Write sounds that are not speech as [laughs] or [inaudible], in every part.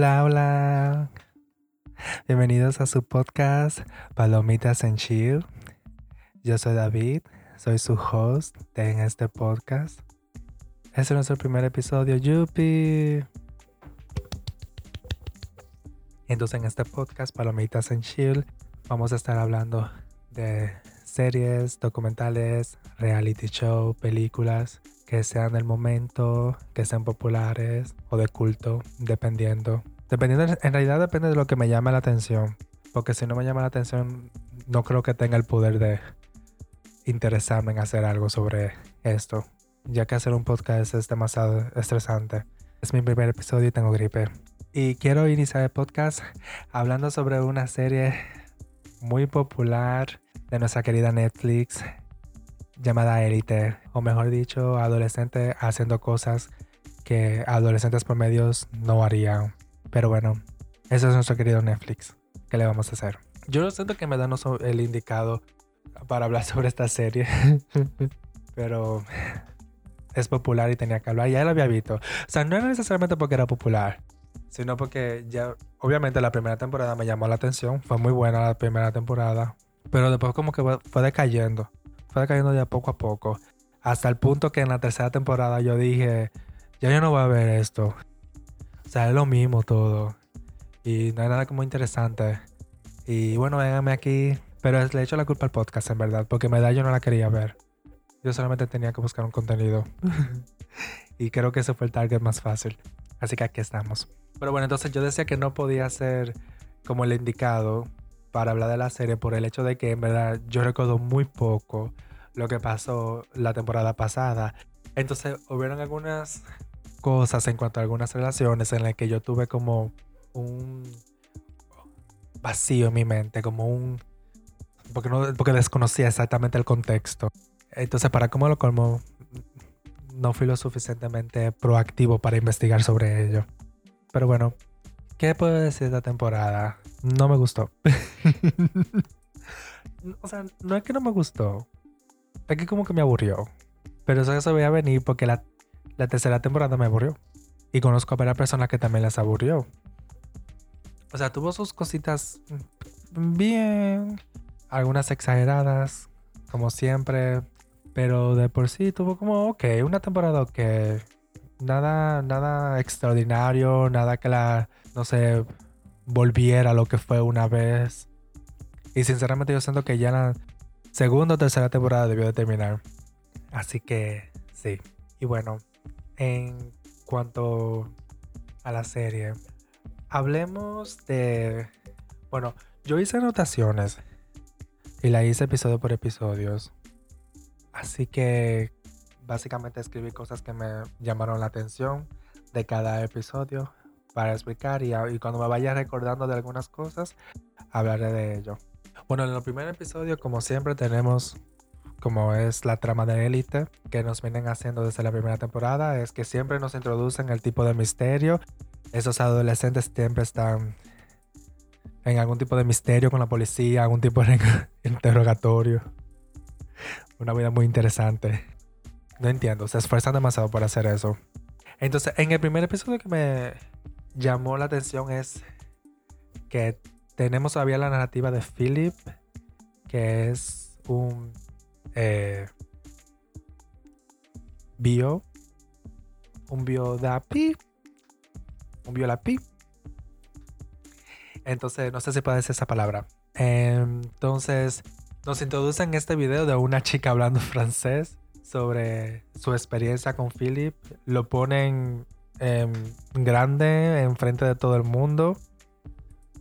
Hola, hola. Bienvenidos a su podcast Palomitas en Chill. Yo soy David, soy su host en este podcast. Este es nuestro primer episodio, Yupi. Entonces en este podcast Palomitas en Chill vamos a estar hablando de series, documentales, reality show, películas que sean del momento, que sean populares o de culto, dependiendo. Dependiendo, en realidad depende de lo que me llame la atención. Porque si no me llama la atención, no creo que tenga el poder de interesarme en hacer algo sobre esto. Ya que hacer un podcast es demasiado estresante. Es mi primer episodio y tengo gripe. Y quiero iniciar el podcast hablando sobre una serie muy popular de nuestra querida Netflix llamada Elite, o mejor dicho, adolescente haciendo cosas que adolescentes promedios no harían. Pero bueno, eso es nuestro querido Netflix. ¿Qué le vamos a hacer? Yo siento que me dan el indicado para hablar [laughs] sobre esta serie, [laughs] pero es popular y tenía que hablar. Ya lo había visto. O sea, no era necesariamente porque era popular, sino porque ya, obviamente la primera temporada me llamó la atención. Fue muy buena la primera temporada, pero después como que fue decayendo fue cayendo ya poco a poco. Hasta el punto que en la tercera temporada yo dije, ya yo no voy a ver esto. O sea, es lo mismo todo. Y no hay nada como interesante. Y bueno, vénganme aquí. Pero le he hecho la culpa al podcast, en verdad. Porque me da yo no la quería ver. Yo solamente tenía que buscar un contenido. [laughs] y creo que ese fue el target más fácil. Así que aquí estamos. Pero bueno, entonces yo decía que no podía ser como el indicado para hablar de la serie por el hecho de que en verdad yo recuerdo muy poco lo que pasó la temporada pasada. Entonces hubieron algunas cosas en cuanto a algunas relaciones en las que yo tuve como un vacío en mi mente, como un... Porque, no, porque desconocía exactamente el contexto. Entonces, para cómo lo colmo, no fui lo suficientemente proactivo para investigar sobre ello. Pero bueno, ¿qué puedo decir de esta temporada? no me gustó. [laughs] o sea, no es que no me gustó. Es que como que me aburrió. Pero eso se veía venir porque la, tercera temporada me aburrió. Y conozco a varias personas que también las aburrió. O sea, tuvo sus cositas bien. Algunas exageradas, como siempre. Pero de por sí tuvo como, ok, una temporada ok. Nada, nada extraordinario, nada que la, no sé, volviera a lo que fue una vez. Y sinceramente yo siento que ya la segunda o tercera temporada debió de terminar. Así que sí. Y bueno, en cuanto a la serie, hablemos de... Bueno, yo hice anotaciones y la hice episodio por episodios. Así que básicamente escribí cosas que me llamaron la atención de cada episodio para explicar y, cuando me vaya recordando de algunas cosas, hablaré de ello. Bueno, en el primer episodio, como siempre, tenemos como es la trama de élite que nos vienen haciendo desde la primera temporada, es que siempre nos introducen el tipo de misterio. Esos adolescentes siempre están en algún tipo de misterio con la policía, algún tipo de [laughs] interrogatorio. Una vida muy interesante. No entiendo, se esfuerzan demasiado por hacer eso. Entonces, en el primer episodio que me, llamó la atención es que tenemos todavía la narrativa de Philip, que es un eh, bio, un biodapi, un biolapi. Entonces, no sé si puede decir esa palabra. Entonces, nos introducen este video de una chica hablando [laughs] francés sobre su experiencia con Philip. Lo ponen Em, grande enfrente de todo el mundo.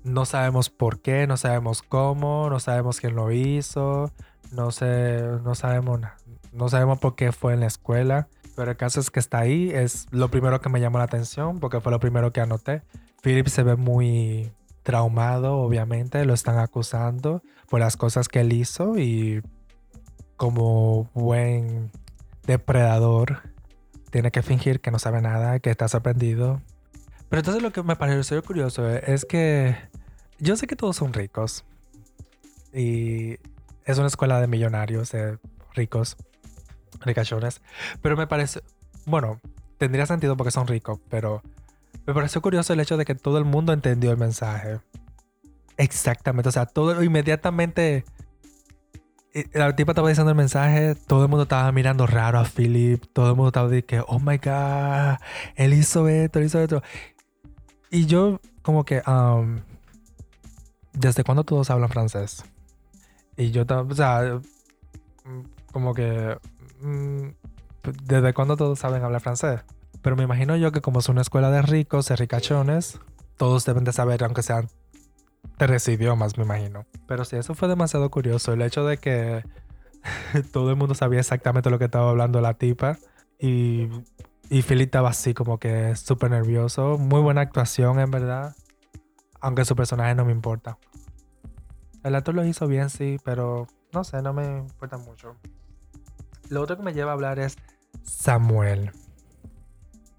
No sabemos por qué, no sabemos cómo, no sabemos quién lo hizo, no sé, no sabemos, no sabemos por qué fue en la escuela. Pero el caso es que está ahí, es lo primero que me llamó la atención porque fue lo primero que anoté. Philip se ve muy traumado, obviamente, lo están acusando por las cosas que él hizo y como buen depredador tiene que fingir que no sabe nada, que está sorprendido. Pero entonces lo que me pareció curioso es que yo sé que todos son ricos y es una escuela de millonarios, de ricos, ricachones, pero me parece, bueno, tendría sentido porque son ricos, pero Me pareció curioso el hecho de que todo el mundo entendió el mensaje. Exactamente, o sea, todo inmediatamente la tipa estaba diciendo el mensaje, todo el mundo estaba mirando raro a Philip, todo el mundo estaba diciendo oh my god, él hizo esto, él hizo esto. Y yo como que, um, ¿desde cuándo todos hablan francés? Y yo, o sea, como que, mm, ¿desde cuándo todos saben hablar francés? Pero me imagino yo que como es una escuela de ricos, de ricachones, todos deben de saber, aunque sean tres idiomas, me imagino. Pero sí, eso fue demasiado curioso. El hecho de que [laughs] todo el mundo sabía exactamente lo que estaba hablando la tipa. Y, y estaba así como que súper nervioso. Muy buena actuación, en verdad. Aunque su personaje no me importa. El actor lo hizo bien, sí, pero no sé, no me importa mucho. Lo otro que me lleva a hablar es Samuel.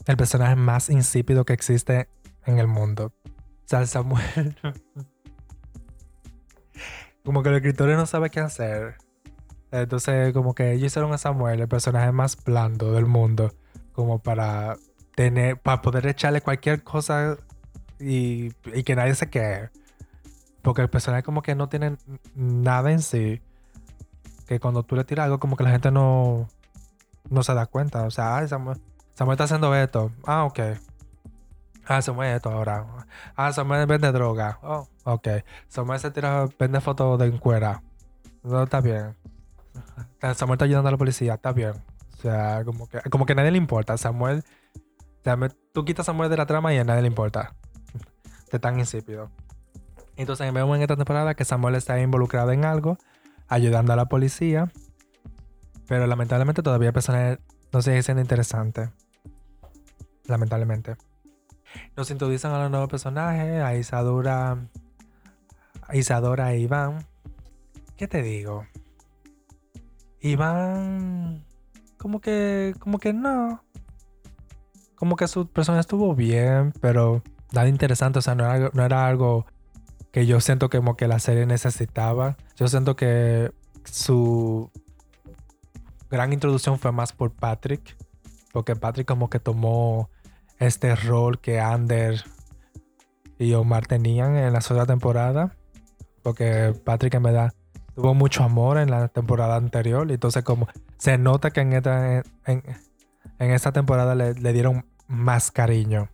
El personaje más insípido que existe en el mundo. O Samuel [laughs] como que los escritores no saben qué hacer. Entonces, como que ellos hicieron a Samuel el personaje más blando del mundo, como para tener, para poder echarle cualquier cosa y, y que nadie se quede. Porque el personaje como que no tiene nada en sí. Que cuando tú le tiras algo, como que la gente no, no se da cuenta. O sea, Samuel, Samuel está haciendo esto. Ah, ok. Ah, Samuel esto ahora. Ah, Samuel vende droga. Oh, ok. Samuel se tira, vende fotos de encuera. No, está bien. [laughs] Samuel está ayudando a la policía, está bien. O sea, como que, como que nadie le importa. Samuel, tú quitas a Samuel de la trama y a nadie le importa. [laughs] De tan insípido. Entonces vemos en esta temporada que Samuel está involucrado en algo, ayudando a la policía. Pero lamentablemente todavía el personaje no sigue siendo interesante. Lamentablemente. Nos introducen a los nuevos personajes, a Isadora, a Isadora e Iván. ¿Qué te digo? Iván, como que, como que no. Como que su persona estuvo bien, pero nada interesante. O sea, no era, no era algo que yo siento como que la serie necesitaba. Yo siento que su gran introducción fue más por Patrick. Porque Patrick como que tomó este rol que Ander y Omar tenían en la segunda temporada. Porque Patrick en verdad tuvo mucho amor en la temporada anterior. Y entonces como se nota que en esta, en, esta temporada le, dieron más cariño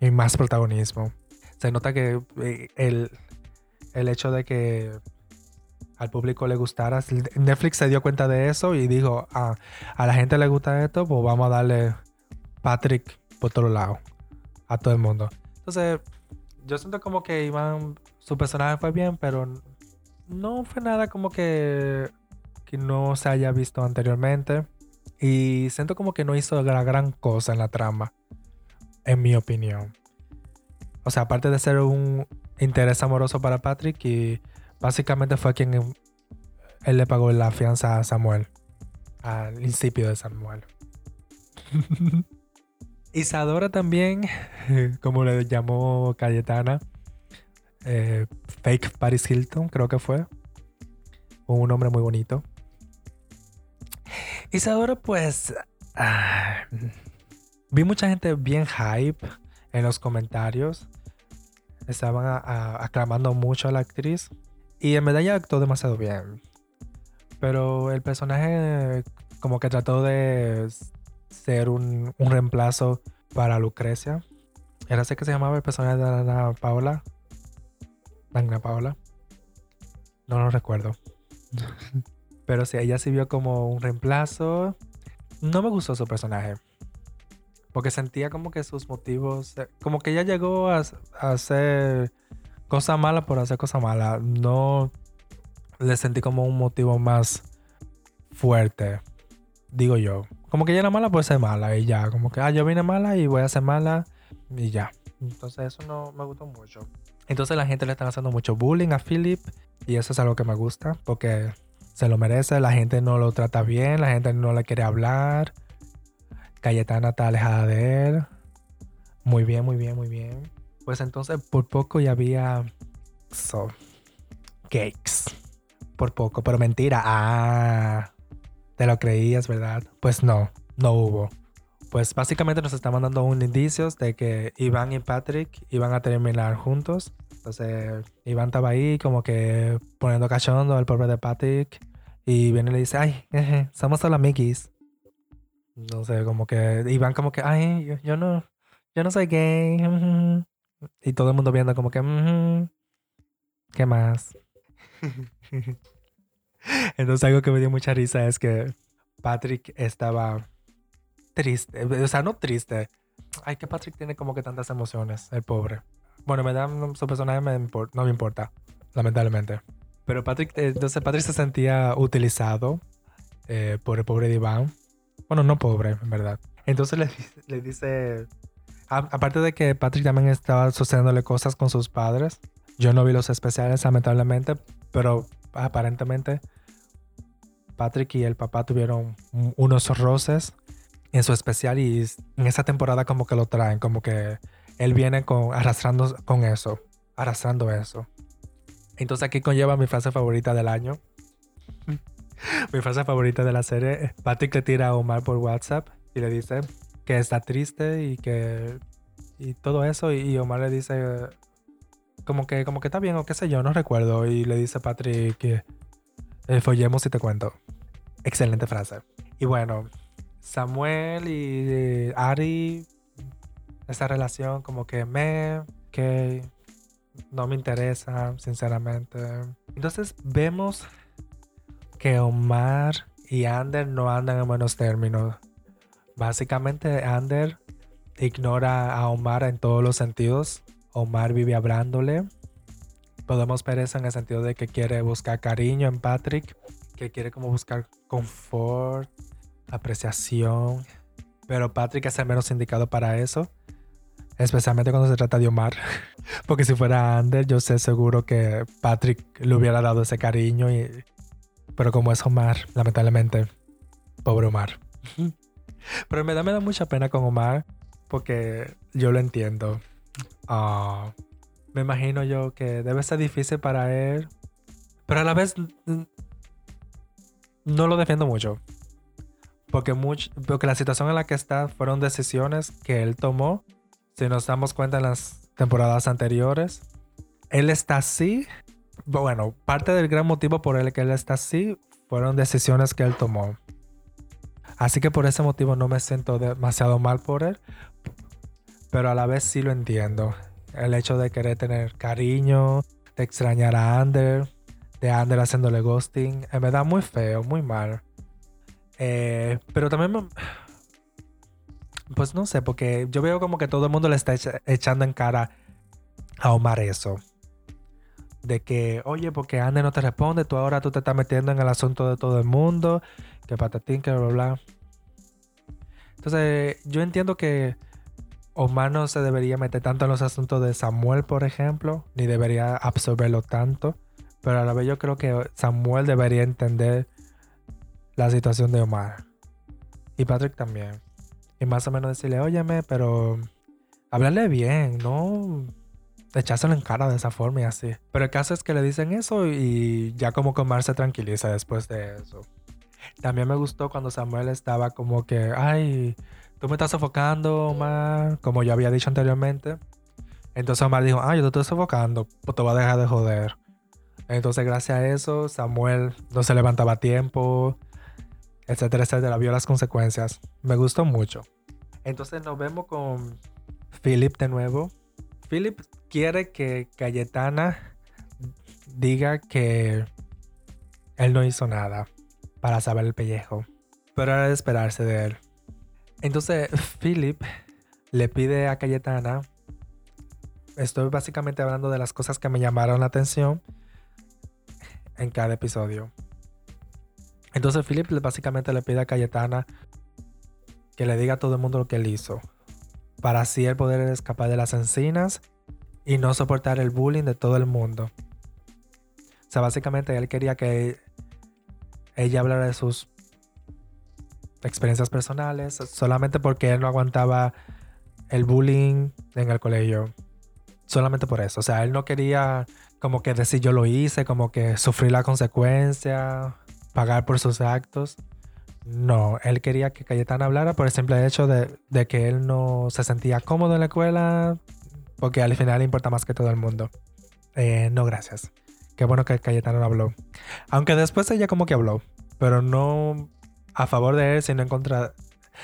y más protagonismo. Se nota que eh, el, el hecho de que al público le gustara. Netflix se dio cuenta de eso y dijo, ah, a la gente le gusta esto, pues vamos a darle Patrick por otro lado a todo el mundo. Entonces, yo siento como que Iván, su personaje fue bien, pero no fue nada como que, que no se haya visto anteriormente. Y siento como que no hizo la gran cosa en la trama, en mi opinión. O sea, aparte de ser un interés amoroso para Patrick, y básicamente fue quien él le pagó la fianza a Samuel, al principio de Samuel. [laughs] Isadora también, [laughs] como le llamó Cayetana, eh, Fake Paris Hilton, creo que fue. Un nombre muy bonito. Isadora, pues. Ah, vi mucha gente bien hype en los comentarios. Estaban aclamando mucho a la actriz. Y en verdad ella actuó demasiado bien. Pero el personaje, como que trató de ser un, reemplazo para Lucrecia. Era así que se llamaba el personaje de Ana Paola. Ana Paola. No lo recuerdo. [laughs] Pero sí, ella sirvió como un reemplazo. No me gustó su personaje. Porque sentía como que sus motivos. Eh, como que ella llegó a, hacer cosas malas por hacer cosas malas. No le sentí como un motivo más fuerte. Digo yo como que ella era mala, pues ser mala y ya. Como que, ah, yo vine mala y voy a ser mala y ya. Entonces eso no me gustó mucho. Entonces la gente le está haciendo mucho bullying a Philip y eso es algo que me gusta porque se lo merece. La gente no lo trata bien, la gente no le quiere hablar. Cayetana está alejada de él. Muy bien, muy bien, muy bien. Pues entonces por poco ya había so, cakes. Por poco, pero mentira. Ah, te lo creías, ¿verdad? Pues no, no hubo. pues básicamente nos estaban dando un indicios de que Iván y Patrick iban a terminar juntos. Entonces Iván estaba ahí como que poniendo cachondo al pobre de Patrick y viene y le dice, ay, [laughs] somos solo amiguis. No sé, como que Iván como que, ay, yo, no, yo no soy gay. Y todo el mundo viendo como que, ¿qué más? [laughs] Entonces algo que me dio mucha risa es que Patrick estaba triste, o sea, no triste. Ay, que Patrick tiene como que tantas emociones, el pobre. Bueno, me da su personaje no me importa, lamentablemente. Pero Patrick, eh, entonces Patrick se sentía utilizado eh, por el pobre Iván. Bueno, no pobre, en verdad. Entonces le, le dice, aparte de que Patrick también estaba sucediéndole cosas con sus padres. Yo no vi los especiales, lamentablemente, pero aparentemente Patrick y el papá tuvieron unos roces en su especial y en esa temporada como que lo traen, como que él viene con, arrastrando con eso, arrastrando eso. Entonces aquí conlleva mi frase favorita del año. [laughs] mi frase favorita de la serie. Patrick le tira a Omar por WhatsApp y le dice que está triste y que... Y todo eso. Y Omar le dice como que, como que está bien o qué sé yo, no recuerdo. Y le dice a Patrick que eh, follemos y te cuento. Excelente frase. Y bueno, Samuel y Ari, esa relación como que me, que no me interesa, sinceramente. Entonces vemos que Omar y Ander no andan en buenos términos. Básicamente Ander ignora a Omar en todos los sentidos. Omar vive hablándole. Podemos ver eso en el sentido de que quiere buscar cariño en Patrick, que quiere como buscar confort, apreciación. Pero Patrick es el menos indicado para eso. Especialmente cuando se trata de Omar. [laughs] Porque si fuera Ander, yo sé seguro que Patrick le hubiera dado ese cariño. Y... Pero como es Omar, lamentablemente, pobre Omar. Pero me da, me da mucha pena con Omar. Porque yo lo entiendo. Ah, me imagino yo que debe ser difícil para él. Pero a la vez no lo defiendo mucho. Porque, mucho, porque la situación en la que está fueron decisiones que él tomó. Si nos damos cuenta en las temporadas anteriores, él está así. Bueno, parte del gran motivo por el que él está así fueron decisiones que él tomó. Así que por ese motivo no me siento demasiado mal por él. Pero a la vez sí lo entiendo. El hecho de querer tener cariño, de extrañar a Ander, de Ander haciéndole ghosting, me da muy feo, muy mal. Eh, pero también, pues no sé, porque yo veo como que todo el mundo le está echando en cara a Omar eso. De que, oye, porque Anne no te responde, tú ahora tú te estás metiendo en el asunto de todo el mundo, que patatín, que bla, bla. Entonces, yo entiendo que Omar no se debería meter tanto en los asuntos de Samuel, por ejemplo, ni debería absorberlo tanto. Pero a la vez yo creo que Samuel debería entender la situación de Omar. Y Patrick también. Y más o menos decirle, óyeme, pero hablarle bien, no echárselo en cara de esa forma y así. Pero el caso es que le dicen eso y ya como que Omar se tranquiliza después de eso. También me gustó cuando Samuel estaba como que, ay, tú me estás sofocando, Omar, como yo había dicho anteriormente. Entonces Omar dijo, ay, yo te estoy sofocando, pues te voy a dejar de joder. Entonces gracias a eso, Samuel no se levantaba a tiempo, etcétera, etcétera. Vio las consecuencias. Me gustó mucho. Entonces nos vemos con Philip de nuevo. Philip quiere que Cayetana diga que él no hizo nada para saber el pellejo. Pero era de esperarse de él. Entonces Philip le pide a Cayetana. Estoy básicamente hablando de las cosas que me llamaron la atención en cada episodio. Entonces Philip básicamente le pide a Cayetana que le diga a todo el mundo lo que él hizo. Para así él poder escapar de las encinas y no soportar el bullying de todo el mundo. O sea, básicamente él quería que ella hablara de sus experiencias personales solamente porque él no aguantaba el bullying en el colegio. Solamente por eso. O sea, él no quería como que decir yo lo hice, como que sufrir la consecuencia pagar por sus actos. No, él quería que Cayetana hablara por el simple hecho de, de que él no se sentía cómodo en la escuela, porque al final le importa más que todo el mundo. Eh, no, gracias. Qué bueno que Cayetana no habló. Aunque después ella como que habló, pero no a favor de él, sino en contra.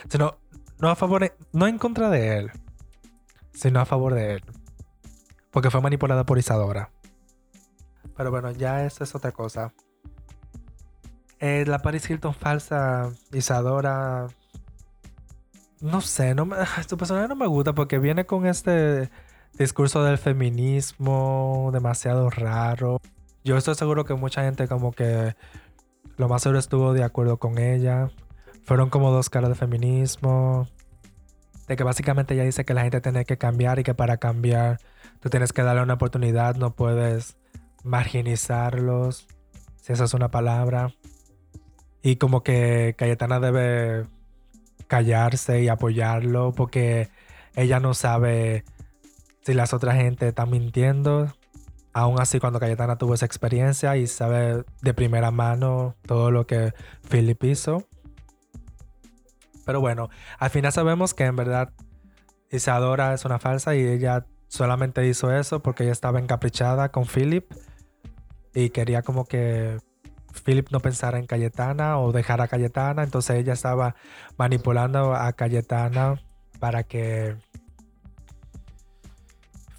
Sino, no a favor, no en contra de él, sino a favor de él. Porque fue manipulada por Isadora. Pero bueno, ya esa es otra cosa. Eh, la Paris Hilton falsa, Isadora. No sé, no me, [laughs] su personaje no me gusta porque viene con este discurso del feminismo demasiado raro. Yo estoy seguro que mucha gente como que lo más seguro estuvo de acuerdo con ella. Fueron como dos caras de feminismo. De que básicamente ella dice que la gente tiene que cambiar y que para cambiar tú tienes que darle una oportunidad, no puedes marginizarlos, si esa es una palabra. Y como que Cayetana debe callarse y apoyarlo porque ella no sabe si las otras gente están mintiendo. Aún así, cuando Cayetana tuvo esa experiencia y sabe de primera mano todo lo que Philip hizo. Pero bueno, al final sabemos que en verdad Isadora es una falsa y ella solamente hizo eso porque ella estaba encaprichada con Philip y quería como que Philip no pensara en Cayetana o dejara a Cayetana. Entonces ella estaba manipulando a Cayetana para que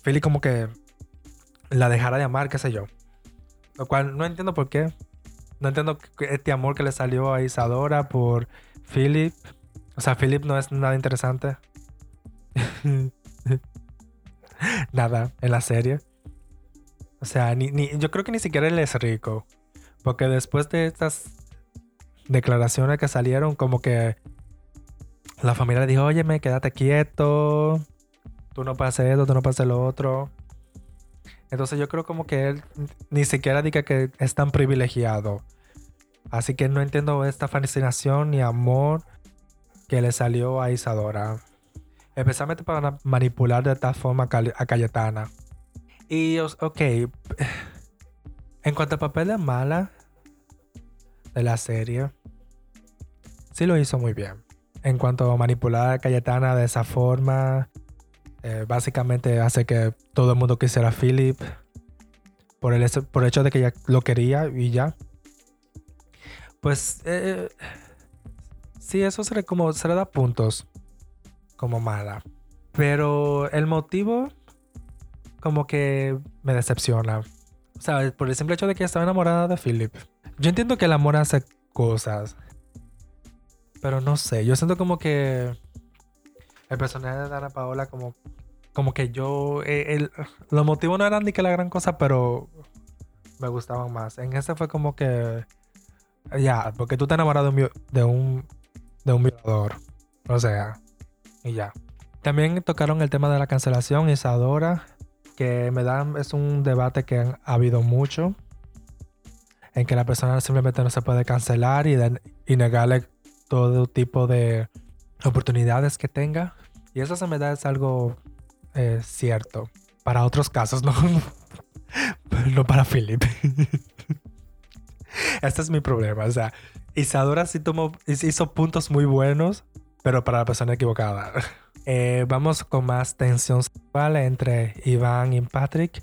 Philip como que la dejara de amar, qué sé yo. Lo cual no entiendo por qué. No entiendo este amor que le salió a Isadora por Philip. O sea, Philip no es nada interesante. [laughs] nada en la serie. O sea, ni, yo creo que ni siquiera él es rico. Porque después de estas declaraciones que salieron, como que la familia le dijo, óyeme, quédate quieto. Tú no pases esto, tú no pases lo otro. Entonces yo creo como que él ni siquiera diga que es tan privilegiado. Así que no entiendo esta fascinación ni amor que le salió a Isadora. Especialmente para manipular de tal forma a Cayetana. Y, ok, [sighs] en cuanto papel de mala de la serie, sí lo hizo muy bien. En cuanto a manipular a Cayetana de esa forma, eh, básicamente hace que todo el mundo quisiera a Philip por el, por hecho de que ella lo quería y ya. Pues eh, sí, eso se le, como, se le da puntos como mala. Pero el motivo como que me decepciona. O sea, por el simple hecho de que estaba enamorada de Philip. Yo entiendo que el amor hace cosas. Pero no sé, yo siento como que el personaje de Dana Paola como como que yo eh, el, los motivos no eran ni que la gran cosa, pero me gustaban más. En ese fue como que ya, porque tú te enamoras de un de un, de un violador. O sea, y ya. También tocaron el tema de la cancelación, Isadora que me dan es un debate que ha habido mucho en que la persona simplemente no se puede cancelar y, negarle todo tipo de oportunidades que tenga. Y eso se me da es algo eh, cierto. Para otros casos, [laughs] no, no para Philip. [laughs] este es mi problema. O sea, Isadora sí tomó, hizo puntos muy buenos, pero para la persona equivocada. [laughs] Eh, vamos con más tensión sexual entre Iván y Patrick.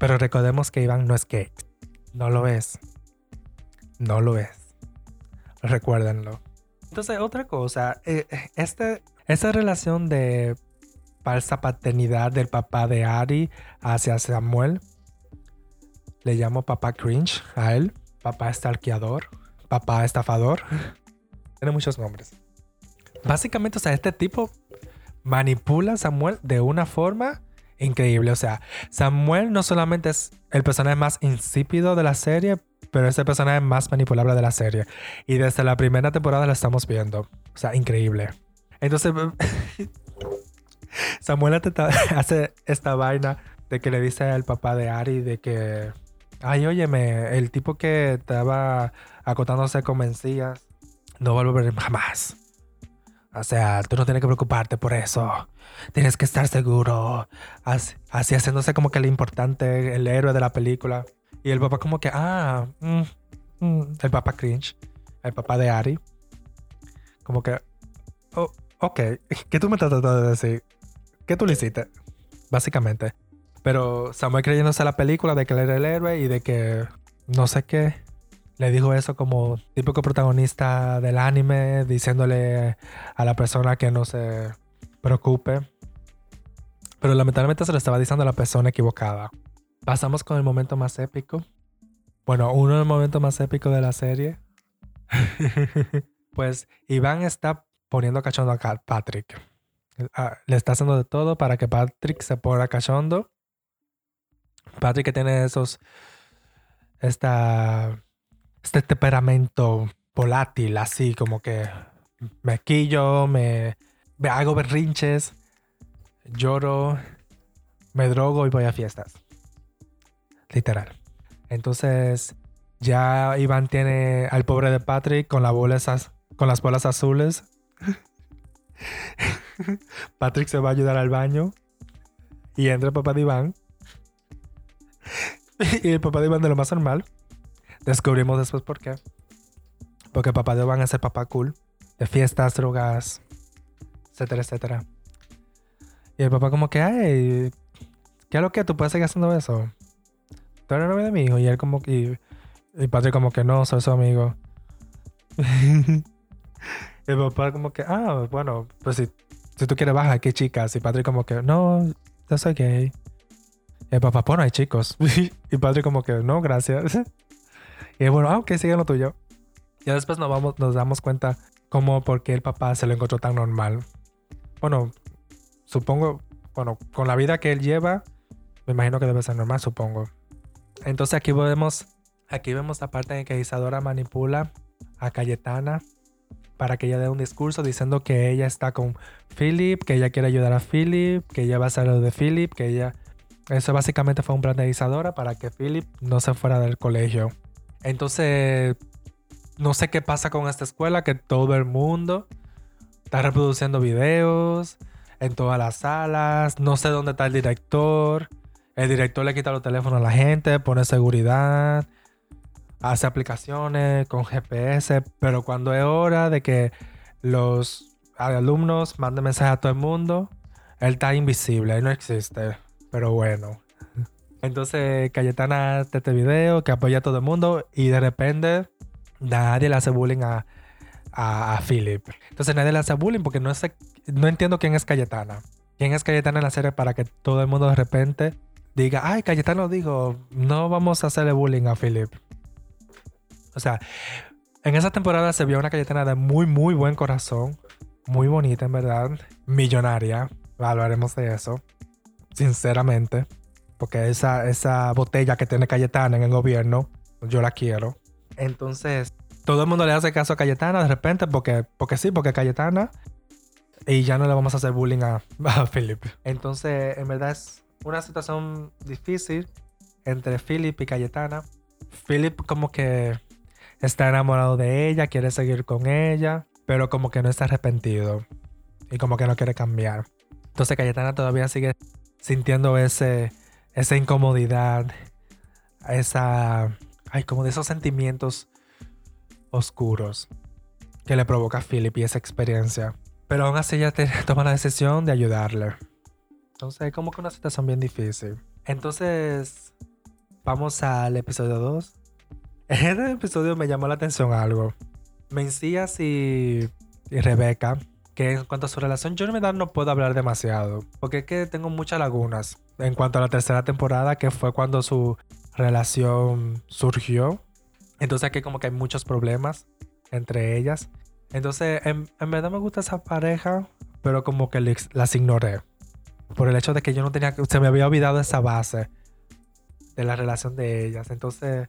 Pero recordemos que Iván no es gay. No lo es. No lo es. Recuérdenlo. Entonces, otra cosa. Eh, este, esta relación de falsa paternidad del papá de Ari hacia Samuel. Le llamo papá cringe a él. Papá estalqueador. Papá estafador. [laughs] Tiene muchos nombres. Básicamente, o sea, este tipo manipula a Samuel de una forma increíble. O sea, Samuel no solamente es el personaje más insípido de la serie, pero es el personaje más manipulable de la serie. Y desde la primera temporada lo estamos viendo. O sea, increíble. Entonces, [laughs] Samuel [laughs] hace esta vaina de que le dice al papá de Ari de que, ay, óyeme, el tipo que estaba acotándose con mencías no va a volver jamás. O sea, tú no tienes que preocuparte por eso. Tienes que estar seguro. Así, haciéndose como que el importante, el héroe de la película. Y el papá como que, ah, mm, mm", el papá cringe, el papá de Ari. Como que, oh, ok, [laughs] ¿qué tú me estás tratando de decir? ¿Qué tú le hiciste? Básicamente. Pero Samuel creyéndose la película de que él era el héroe y de que no sé qué. Le dijo eso como típico protagonista del anime, diciéndole a la persona que no se preocupe. Pero lamentablemente se lo estaba diciendo a la persona equivocada. Pasamos con el momento más épico. Bueno, uno de los momentos más épicos de la serie. [laughs] pues Iván está poniendo cachondo a Patrick. Ah, le está haciendo de todo para que Patrick se ponga cachondo. Patrick que tiene esos. Esta. Este temperamento volátil, así como que me quillo, me, me hago berrinches, lloro, me drogo y voy a fiestas. Literal. Entonces, ya Iván tiene al pobre de Patrick con las bolas azules. [laughs] Patrick se va a ayudar al baño. Y entra el papá de Iván. [laughs] y el papá de Iván de lo más normal. Descubrimos después por qué. Porque el papá de Iván es el papá cool. De fiestas, drogas, etcétera, etcétera. Y el papá como que, ay, ¿qué es lo que tú puedes seguir haciendo eso? Tú eres novio de mi hijo. Y él como que, y, Patrick como que no, soy su amigo. [laughs] el papá como que, ah, bueno, pues si, si tú quieres bajar, ¿qué chicas? Y Patrick como que, no, yo soy gay. Y el papá, bueno, hay chicos. [laughs] y Patrick como que, no, gracias. y bueno, ah, ok, sigue lo tuyo. Y después nos, vamos, nos damos cuenta como porque el papá se lo encontró tan normal. Bueno, supongo, bueno, con la vida que él lleva, me imagino que debe ser normal, supongo. Entonces aquí vemos, aquí vemos la parte en que Isadora manipula a Cayetana para que ella dé un discurso diciendo que ella está con Philip, que ella quiere ayudar a Philip, que ella va a lo de Philip, que ella... Eso básicamente fue un plan de Isadora para que Philip no se fuera del colegio. Entonces, no sé qué pasa con esta escuela, que todo el mundo está reproduciendo videos en todas las salas, no sé dónde está el director. El director le quita los teléfonos a la gente, pone seguridad hace aplicaciones con GPS, pero cuando es hora de que los alumnos manden mensajes a todo el mundo, él está invisible, él no existe. Pero bueno. Entonces Cayetana hace este video que apoya a todo el mundo y de repente nadie le hace bullying a, a, Philip. Entonces nadie le hace bullying porque no, sé, no entiendo quién es Cayetana. ¿Quién es Cayetana en la serie para que todo el mundo de repente diga, ay, Cayetano digo, no vamos a hacerle bullying a Philip? O sea, en esa temporada se vio una Cayetana de muy, muy buen corazón. Muy bonita, en verdad. Millonaria. Hablaremos de eso. Sinceramente. Porque esa, esa botella que tiene Cayetana en el gobierno, yo la quiero. Entonces, todo el mundo le hace caso a Cayetana de repente porque, porque sí, porque Cayetana. Y ya no le vamos a hacer bullying a, [laughs] a Philip. Entonces, en verdad es una situación difícil entre Philip y Cayetana. Philip como que está enamorado de ella, quiere seguir con ella, pero como que no está arrepentido y como que no quiere cambiar. Entonces Cayetana todavía sigue sintiendo ese, esa incomodidad, esa, ay, como de esos sentimientos oscuros que le provoca a Philip y esa experiencia. Pero aún así ella toma la decisión de ayudarle. Entonces es como que una situación bien difícil. Entonces, vamos al episodio 2 en este episodio me llamó la atención algo. Mencías y, y Rebeca, que en cuanto a su relación, yo en verdad no puedo hablar demasiado. Porque es que tengo muchas lagunas. En cuanto a la tercera temporada, que fue cuando su relación surgió. Entonces aquí como que hay muchos problemas entre ellas. Entonces, en, verdad me gusta esa pareja, pero como que las ignoré. Por el hecho de que yo no tenía, se me había olvidado esa base de la relación de ellas. Entonces,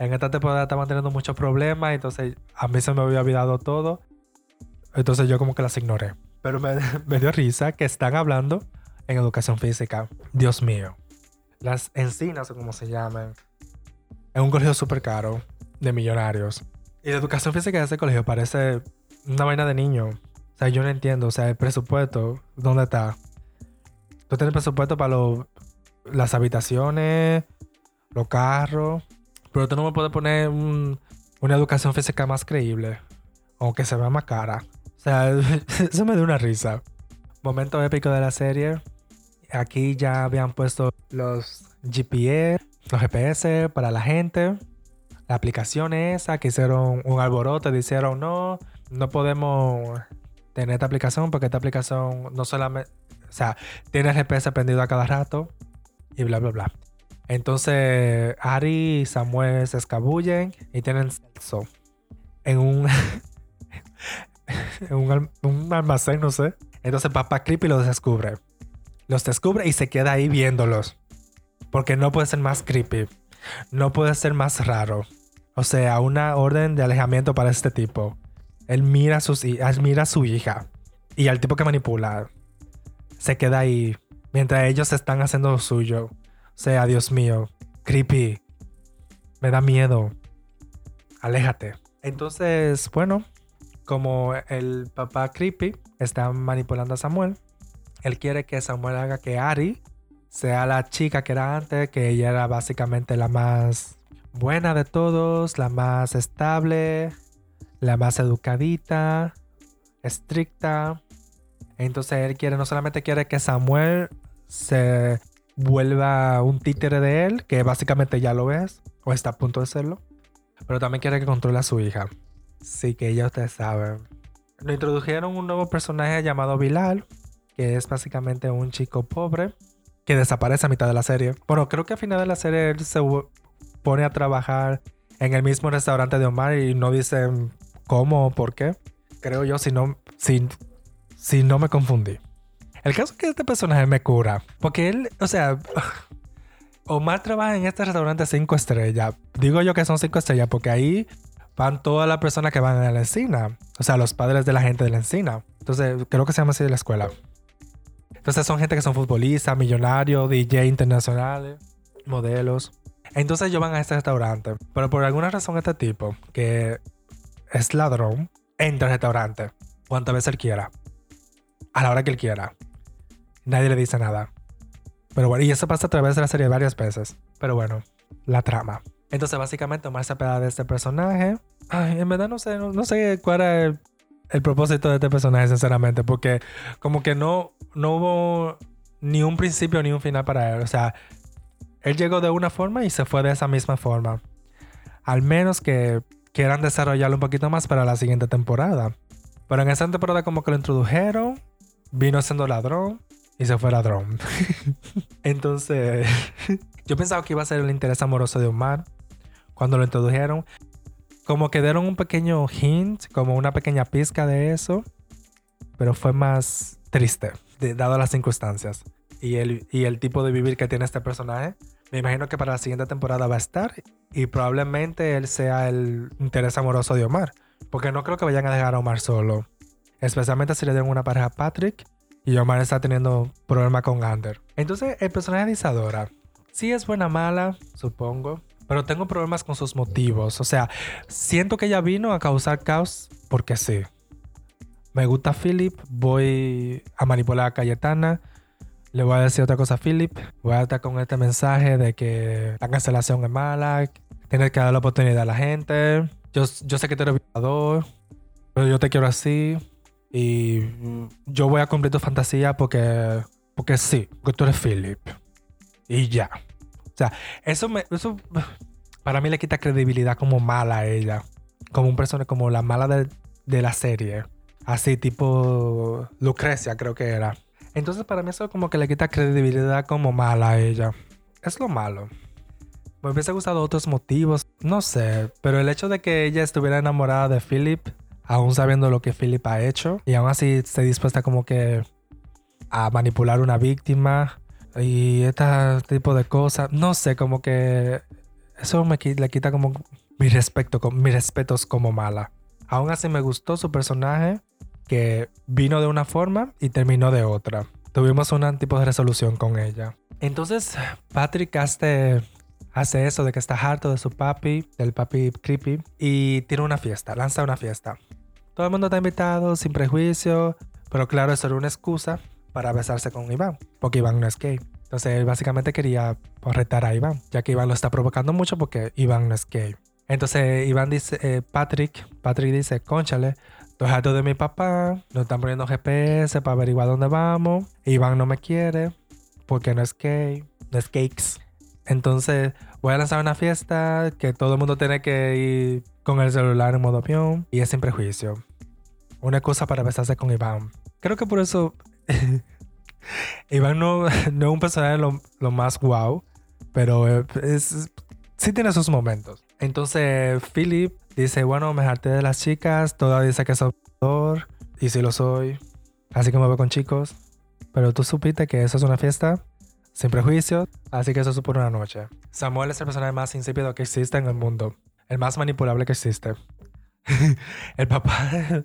en esta temporada estaban teniendo muchos problemas, entonces a mí se me había olvidado todo. Entonces yo como que las ignoré. Pero me, [laughs] dio risa que están hablando en educación física. Dios mío. Las encinas o como se llaman. Es un colegio súper caro de millonarios. Y la educación física de ese colegio parece una vaina de niño. O sea, yo no entiendo. O sea, el presupuesto, ¿dónde está? Tú tienes presupuesto para las habitaciones, los carros, pero tú no me puedes poner una educación física más creíble. O que se vea más cara. O sea, [laughs] eso me dio una risa. Momento épico de la serie. Aquí ya habían puesto los GPS, los GPS para la gente. La aplicación esa que hicieron un alboroto, dijeron no, no podemos tener esta aplicación porque esta aplicación no solamente, o sea, tiene el GPS prendido a cada rato y bla, bla, bla. Entonces, Ari y Samuel se escabullen y tienen sexo en un, [laughs] en un, almacén, no sé. Entonces, papá Creepy los descubre. Los descubre y se queda ahí viéndolos. Porque no puede ser más creepy. No puede ser más raro. O sea, una orden de alejamiento para este tipo. Él mira a, sus, mira a su hija. Y al tipo que manipula se queda ahí mientras ellos están haciendo lo suyo. Sea, Dios mío, creepy. Me da miedo. Aléjate. Entonces, bueno, como el papá creepy está manipulando a Samuel, él quiere que Samuel haga que Ari sea la chica que era antes, que ella era básicamente la más buena de todos, la más estable, la más educadita, estricta. Entonces él quiere, no solamente quiere que Samuel se vuelva un títere de él, que básicamente ya lo es, o está a punto de serlo, pero también quiere que controle a su hija. Sí, que ya ustedes saben. Nos introdujeron un nuevo personaje llamado Bilal, que es básicamente un chico pobre que desaparece a mitad de la serie. Bueno, creo que al final de la serie él se pone a trabajar en el mismo restaurante de Omar y no dicen cómo o por qué. Creo yo, si no, si, si no me confundí. El caso es que este personaje me cura. Porque él, o sea, Omar trabaja en este restaurante cinco estrellas. Digo yo que son cinco estrellas porque ahí van todas las personas que van a la encina. O sea, los padres de la gente de la encina. Entonces, creo que se llama así de la escuela. Entonces son gente que son futbolistas, millonarios, DJ internacionales, modelos. Entonces ellos van a este restaurante. Pero por alguna razón este tipo, que es ladrón, entra al restaurante cuantas veces él quiera. A la hora que él quiera. Nadie le dice nada. Pero bueno, y eso pasa a través de la serie varias veces. Pero bueno, la trama. Entonces básicamente Omar se pega de este personaje. Ay, en verdad no sé, no, sé cuál era el, propósito de este personaje, sinceramente. Porque como que no no hubo ni un principio ni un final para él. O sea, él llegó de una forma y se fue de esa misma forma. Al menos que quieran desarrollarlo un poquito más para la siguiente temporada. Pero en esa temporada como que lo introdujeron, vino siendo ladrón y se fue ladrón. [laughs] Entonces, [laughs] yo pensaba que iba a ser el interés amoroso de Omar cuando lo introdujeron. Como que dieron un pequeño hint, como una pequeña pizca de eso, pero fue más triste dado las circunstancias y el, y el tipo de vivir que tiene este personaje. Me imagino que para la siguiente temporada va a estar y probablemente él sea el interés amoroso de Omar. Porque no creo que vayan a dejar a Omar solo. Especialmente si le den una pareja a Patrick y Omar está teniendo problema con Ander. Entonces, el personaje de Isadora sí es buena mala, supongo. Pero tengo problemas con sus motivos. O sea, siento que ella vino a causar caos porque sí me gusta Philip, voy a manipular a Cayetana. Le voy a decir otra cosa a Philip. Voy a estar con este mensaje de que la cancelación es mala. Tienes que dar la oportunidad a la gente. Yo, yo sé que tú eres violador, pero yo te quiero así. Y yo voy a cumplir tu fantasía porque, porque sí, porque tú eres Philip. Y ya. O sea, eso, me, eso para mí le quita credibilidad como mala a ella. Como un personaje, como la mala de, de la serie. Así tipo Lucrecia creo que era. Entonces para mí eso como que le quita credibilidad como mala a ella. Es lo malo. Me hubiese gustado otros motivos, no sé, pero el hecho de que ella estuviera enamorada de Philip, aún sabiendo lo que Philip ha hecho, y aún así esté dispuesta como que a manipular una víctima y este tipo de cosas, no sé, como que eso me le quita como mi respeto, mis respetos como mala. Aún así me gustó su personaje que vino de una forma y terminó de otra. Tuvimos un tipo de resolución con ella. Entonces Patrick hace, hace eso de que está harto de su papi, del papi creepy, y tiene una fiesta, lanza una fiesta. Todo el mundo está invitado, sin prejuicio, pero claro, eso era una excusa para besarse con Iván, porque Iván no es gay. Entonces él básicamente quería retar a Iván, ya que Iván lo está provocando mucho porque Iván no es gay. Entonces Iván dice, eh, Patrick, Patrick dice, conchale, Estoy harto de mi papá. Nos están poniendo GPS para averiguar dónde vamos. Iván no me quiere porque no es gay. No es cakes. Entonces voy a lanzar una fiesta que todo el mundo tiene que ir con el celular en modo avión. Y es sin prejuicio. Una excusa para besarse con Iván. Creo que por eso [laughs] Iván no, [laughs] no, es un personaje lo, lo más guau. Pero es, sí tiene sus momentos. Entonces Philip dice, bueno, me harté de las chicas, todas dice que soy y sí lo soy, así que me voy con chicos. Pero tú supiste que eso es una fiesta sin prejuicios, así que eso es por una noche. Samuel es el personaje más insípido que existe en el mundo, el más manipulable que existe. [laughs] el papá,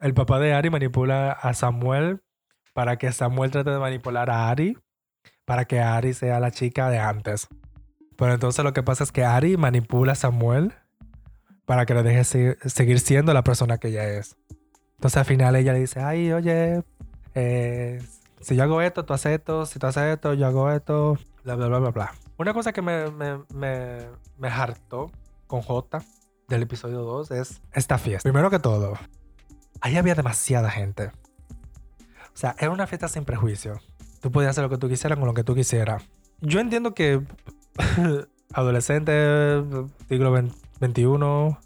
el papá de Ari manipula a Samuel para que Samuel trate de manipular a Ari, para que Ari sea la chica de antes. Pero entonces lo que pasa es que Ari manipula a Samuel para que le deje seguir siendo la persona que ella es. Entonces al final ella le dice, ay, oye, eh, si yo hago esto, tú haces esto, si tú haces esto, yo hago esto, bla, bla, bla, bla, bla. Una cosa que me, me, me, me hartó con J del episodio 2 es esta fiesta. Primero que todo, ahí había demasiada gente. O sea, era una fiesta sin prejuicio. Tú podías hacer lo que tú quisieras con lo que tú quisieras. Yo entiendo que [laughs] adolescente, siglo XXI,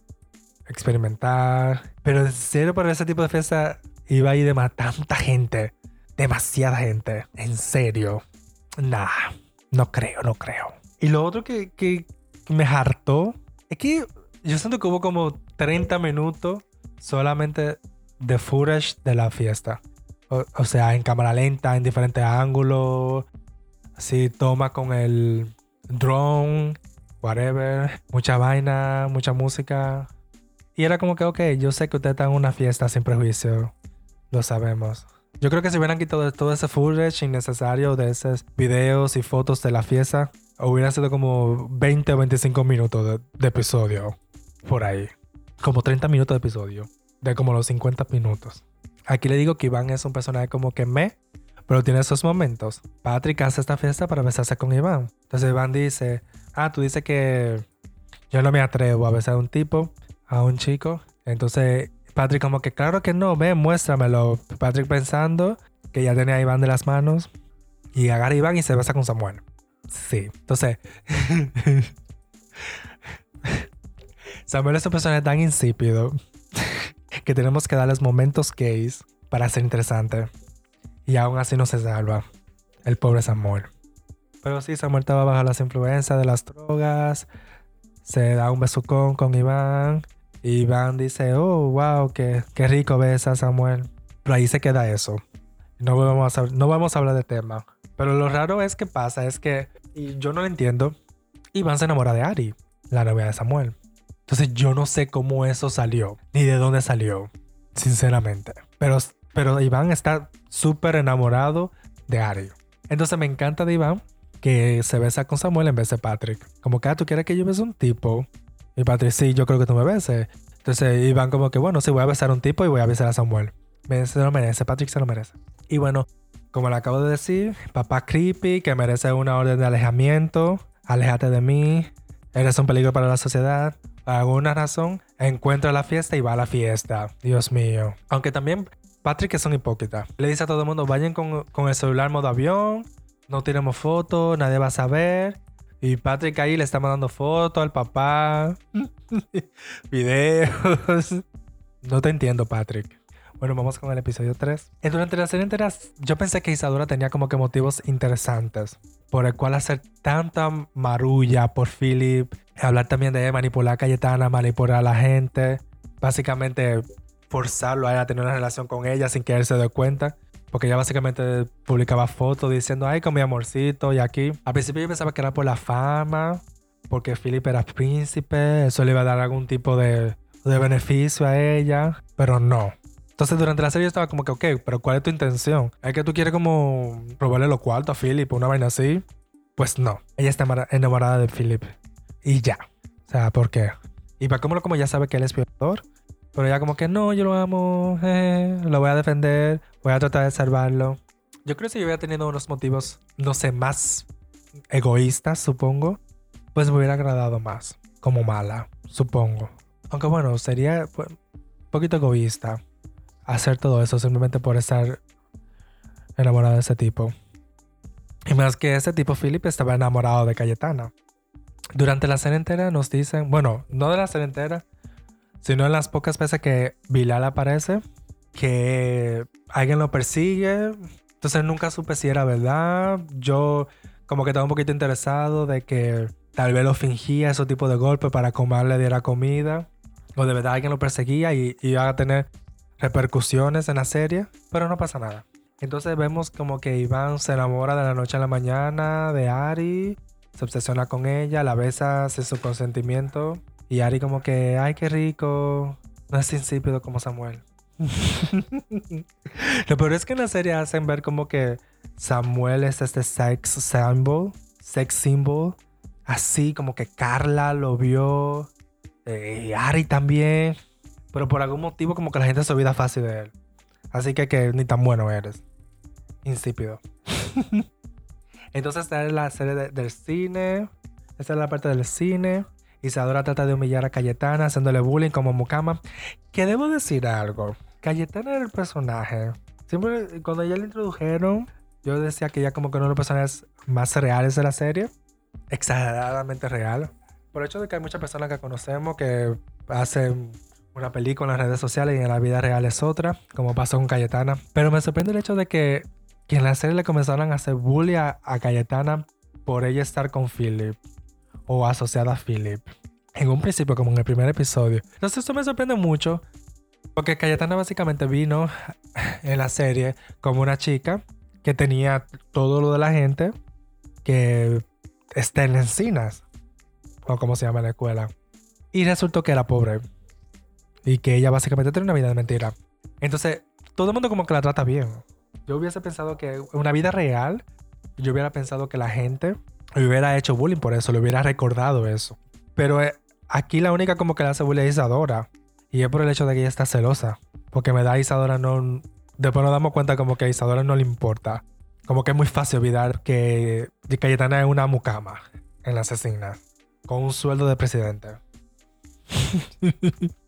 experimentar. Pero en serio, para ese tipo de fiesta iba a ir de tanta gente. Demasiada gente. En serio. Nah, no creo, no creo. Y lo otro que, que me hartó es que yo siento que hubo como 30 minutos solamente de footage de la fiesta. O, sea, en cámara lenta, en diferentes ángulos. Así, toma con el drone, whatever, mucha vaina, mucha música. Y era como que, ok, yo sé que ustedes están en una fiesta sin prejuicio, lo sabemos. Yo creo que si hubieran quitado todo ese footage innecesario de esos videos y fotos de la fiesta, hubiera sido como 20 o 25 minutos de episodio por ahí. Como 30 minutos de episodio, de como los 50 minutos. Aquí le digo que Iván es un personaje como que me, pero tiene esos momentos. Patrick hace esta fiesta para besarse con Iván. Entonces Iván dice, ah, tú dices que yo no me atrevo a besar a un tipo, a un chico. Entonces Patrick como que, claro que no, ve, muéstramelo. Patrick pensando que ya tenía a Iván de las manos y agarra a Iván y se besa con Samuel. Sí, entonces... [laughs] Samuel es un personaje tan insípido que tenemos que darles momentos gays para ser interesante. Y aún así no se salva. El pobre Samuel. Pero sí, Samuel estaba bajo las influencias de las drogas. Se da un besucón con Iván. Iván dice, oh, wow, qué, qué rico besa Samuel. Pero ahí se queda eso. No vamos, a, no vamos a hablar de tema. Pero lo raro es que pasa, es que, y yo no lo entiendo, Iván se enamora de Ari, la novia de Samuel. Entonces yo no sé cómo eso salió, ni de dónde salió, sinceramente. Pero pero Iván está súper enamorado de Ari. Entonces me encanta de Iván que se besa con Samuel en vez de Patrick. Como que, ah, tú quieres que yo bese un tipo. Y Patrick, sí, yo creo que tú me beses. Entonces Iván como que, bueno, sí, voy a besar a un tipo y voy a besar a Samuel. Se lo merece, Patrick se lo merece. Y bueno, como le acabo de decir, papá creepy que merece una orden de alejamiento. Aléjate de mí. Eres un peligro para la sociedad. Por alguna razón, encuentra la fiesta y va a la fiesta. Dios mío. Aunque también Patrick es un hipócrita. Le dice a todo el mundo, vayan con, el celular modo avión, no tiremos fotos, nadie va a saber. Y Patrick ahí le está mandando fotos al papá, [laughs] videos. No te entiendo, Patrick. Bueno, vamos con el episodio 3. Eh, durante la serie entera, yo pensé que Isadora tenía como que motivos interesantes por el cual hacer tanta marulla por Philip, hablar también de manipular a Cayetana, manipular a la gente. Básicamente forzarlo a, tener una relación con ella sin que él se dé cuenta. Porque ella básicamente publicaba fotos diciendo, ay, con mi amorcito y aquí. Al principio yo pensaba que era por la fama, porque Philip era príncipe, eso le iba a dar algún tipo de, de beneficio a ella, pero no. Entonces durante la serie yo estaba como que, ok, pero ¿cuál es tu intención? ¿Es que tú quieres como robarle los cuartos a Philip, una vaina así? Pues no, ella está enamorada de Philip. Y ya. O sea, ¿por qué? Y para cómo como ya sabe que él es violador, pero ella como que no, yo lo amo, lo voy a defender, voy a tratar de salvarlo. Yo creo que si yo hubiera tenido unos motivos, no sé, más egoístas, supongo, pues me hubiera agradado más. Como mala, supongo. Aunque bueno, sería... Pues, poquito egoísta hacer todo eso simplemente por estar enamorado de ese tipo. Y más que ese tipo, Philip estaba enamorado de Cayetana. Durante la serie entera nos dicen, bueno, no de la serie entera, sino en las pocas veces que Bilal aparece, que alguien lo persigue. Entonces nunca supe si era verdad. Yo como que estaba un poquito interesado de que tal vez lo fingía ese tipo de golpe para que Omar le diera comida. O de verdad alguien lo perseguía y, y iba a tener repercusiones en la serie. Pero no pasa nada. Entonces vemos como que Iván se enamora de la noche a la mañana de Ari. Se obsesiona con ella, la besa sin su consentimiento. Y Ari como que, ay, qué rico. No es insípido como Samuel. [laughs] Lo peor es que en la serie hacen ver como que Samuel es este sex symbol, sex symbol, así como que Carla lo vio, eh, Ari también, pero por algún motivo como que la gente se olvida fácil de él. Así que que ni tan bueno eres. Insípido. [laughs] Entonces esta es la serie del cine. Esta es la parte del cine. Isadora trata de humillar a Cayetana haciéndole bullying como Mukama. Que debo decir algo. Cayetana era el personaje. Siempre cuando ya le introdujeron, yo decía que ella como que uno de los personajes más reales de la serie. Exageradamente real. Por el hecho de que hay muchas personas que conocemos que hacen una película en las redes sociales y en la vida real es otra, como pasó con Cayetana. Pero me sorprende el hecho de que, que en la serie le comenzaron a hacer bullying a, Cayetana por ella estar con Philip o asociada a Philip. En un principio, como en el primer episodio. Entonces esto me sorprende mucho. Porque Cayetana básicamente vino en la serie como una chica que tenía todo lo de la gente que está en encinas. O como se llama en la escuela. Y resultó que era pobre. Y que ella básicamente tiene una vida de mentira. Entonces, todo el mundo como que la trata bien. Yo hubiese pensado que en una vida real, yo hubiera pensado que la gente le hubiera hecho bullying por eso, le hubiera recordado eso. Pero eh, aquí la única como que le hace bullying es Isadora. Y es por el hecho de que ella está celosa. Porque me da Isadora no... Después nos damos cuenta como que a Isadora no le importa. Como que es muy fácil olvidar que Cayetana es una mucama en la asesina. Con un sueldo de presidente. [laughs]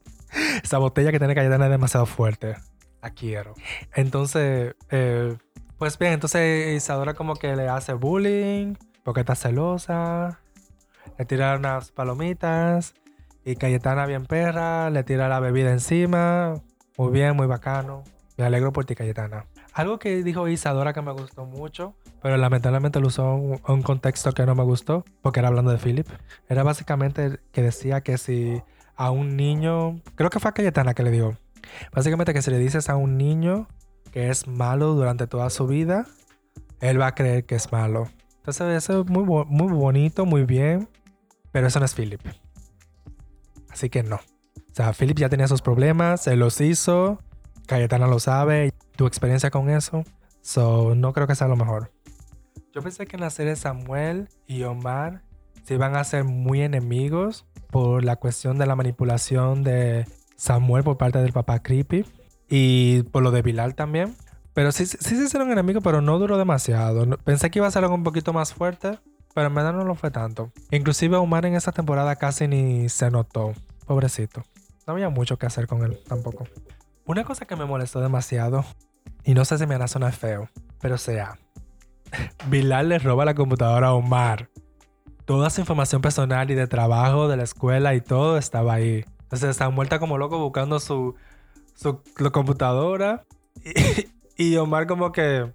Esa botella que tiene Cayetana es demasiado fuerte. La quiero. Entonces, eh, pues bien, entonces Isadora como que le hace bullying porque está celosa. Le tira unas palomitas. Y Cayetana bien perra, le tira la bebida encima. Muy bien, muy bacano. Me alegro por ti, Cayetana. Algo que dijo Isadora que me gustó mucho, pero lamentablemente lo usó en un contexto que no me gustó, porque era hablando de Philip. Era básicamente que decía que si a un niño, creo que fue a Cayetana que le dijo, básicamente que si le dices a un niño que es malo durante toda su vida, él va a creer que es malo. Entonces eso es muy, muy bonito, muy bien, pero eso no es Philip. Así que no. O sea, Philip ya tenía sus problemas, él los hizo, Cayetana lo sabe, tu experiencia con eso, so no creo que sea lo mejor. Yo pensé que en la serie Samuel y Omar se iban a ser muy enemigos por la cuestión de la manipulación de Samuel por parte del papá Creepy y por lo de Bilal también. Pero sí, sí se hicieron enemigos, pero no duró demasiado. Pensé que iba a ser algo un poquito más fuerte, pero en verdad no lo fue tanto. Inclusive Omar en esa temporada casi ni se notó. Pobrecito. No había mucho que hacer con él tampoco. Una cosa que me molestó demasiado, y no sé si me hará sonar feo, pero sea, [laughs] Bilal le roba la computadora a Omar. Toda su información personal y de trabajo, de la escuela y todo estaba ahí. Entonces está muerta como loco buscando su, su computadora. [laughs] Y, y, Omar como que,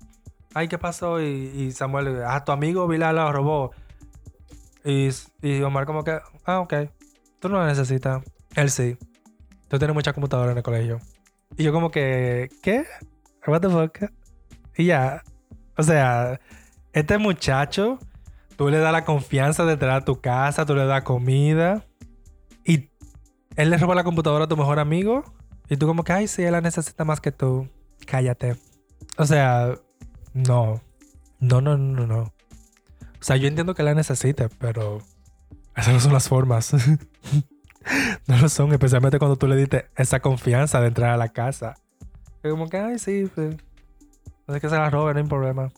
ay, ¿qué pasó? Y, Samuel, ah, tu amigo Bilal la robó. Y, y Omar como que, ah, ok, tú no la necesitas. Él sí. Tú tienes mucha computadora en el colegio. Y yo como que, ¿qué? What the fuck? Y ya. O sea, este muchacho, tú le das la confianza de entrar a tu casa, tú le das comida. Y él le roba la computadora a tu mejor amigo. Y tú como que, ay, sí, él la necesita más que tú. Cállate. O sea, no. No, no, no, no. O sea, yo entiendo que la necesite, pero esas no son las formas. [laughs] no lo son, especialmente cuando tú le diste esa confianza de entrar a la casa. como que, ay, sí, pues, no que se la robe, no hay problema.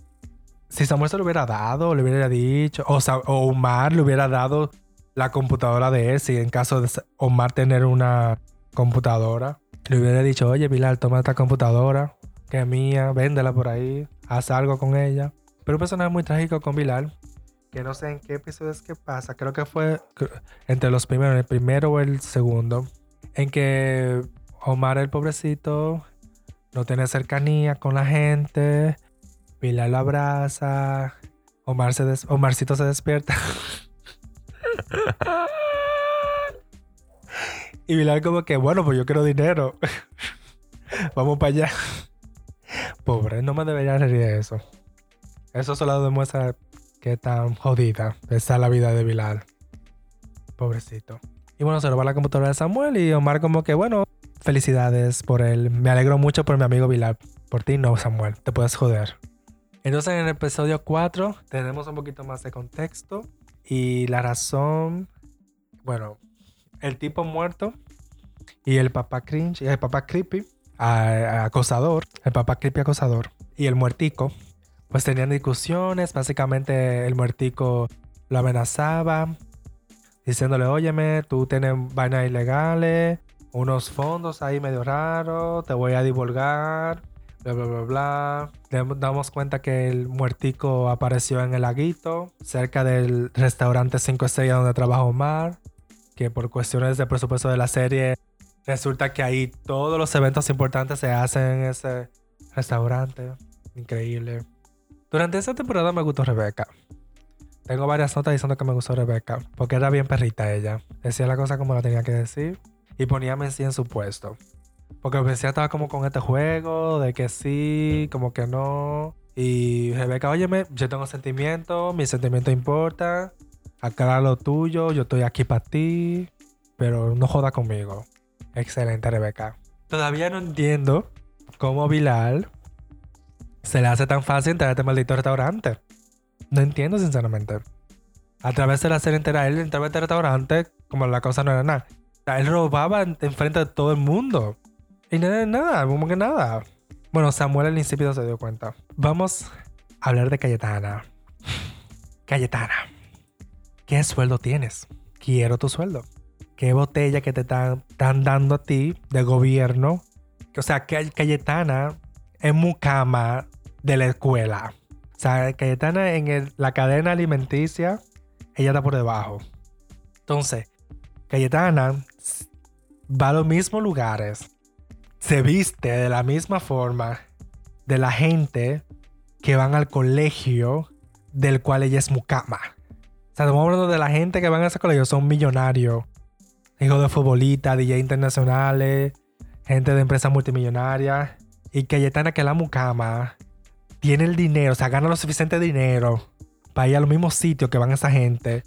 Si Samuel se lo hubiera dado, le hubiera dicho, o, Omar le hubiera dado la computadora de él, si en caso de Omar tener una computadora, Le hubiera dicho, oye, Bilal, toma esta computadora, que es mía, véndela por ahí, haz algo con ella. Pero un personaje muy trágico con Bilal, que no sé en qué episodio es que pasa, creo que fue entre los primeros, el primero o el segundo, en que Omar, el pobrecito, no tiene cercanía con la gente, Bilal lo abraza, Omar se Omarcito se despierta. y Bilal como que, bueno, pues yo quiero dinero. Vamos para allá. Pobre, no me debería reír de eso. Eso solo demuestra que tan jodida está la vida de Bilal. Pobrecito. Y bueno, se roba la computadora de Samuel y Omar como que, bueno, felicidades por él. Me alegro mucho por mi amigo Bilal. Por ti no, Samuel. Te puedes joder. Entonces en el episodio 4 tenemos un poquito más de contexto y la razón, bueno, el tipo muerto y el papá cringe, el papá creepy, acosador, el papá creepy acosador y el muertico, pues tenían discusiones, básicamente el muertico lo amenazaba diciéndole, óyeme, tú tienes vainas ilegales, unos fondos ahí medio raros, te voy a divulgar bla, bla, bla, bla. Damos cuenta que el muertico apareció en el laguito, cerca del restaurante 5 estrellas donde trabaja Omar, que por cuestiones de presupuesto de la serie, resulta que ahí todos los eventos importantes se hacen en ese restaurante. Increíble. Durante esa temporada me gustó Rebeca. Tengo varias notas diciendo que me gustó Rebeca, porque era bien perrita ella. Decía la cosa como la tenía que decir y ponía Messi en su puesto. Porque Messi estaba como con este juego de que sí, como que no. Y Rebeca, óyeme, yo tengo sentimientos, mis sentimientos importan. Aclara lo tuyo, yo estoy aquí para ti, pero no joda conmigo. Excelente, Rebeca. Todavía no entiendo cómo Bilal se le hace tan fácil entrar a este maldito restaurante. No entiendo, sinceramente. A través de la serie entera, él entraba a este restaurante como la cosa no era nada. Él robaba enfrente de todo el mundo. Y nada, nada, como que nada. Bueno, Samuel al insípido se dio cuenta. Vamos a hablar de Cayetana. Cayetana, ¿qué sueldo tienes? Quiero tu sueldo. ¿Qué botella que te están, dando a ti de gobierno? O sea, que Cayetana es mucama de la escuela. O sea, Cayetana en la cadena alimenticia, ella está por debajo. Entonces, Cayetana va a los mismos lugares se viste de la misma forma de la gente que van al colegio del cual ella es mucama. O sea, estamos hablando de la gente que van a ese colegio, son millonarios, hijos de futbolistas, DJ internacionales, gente de empresas multimillonarias. Y Cayetana, que la mucama, tiene el dinero, o sea, gana lo suficiente dinero para ir a los mismos sitios que van esa gente,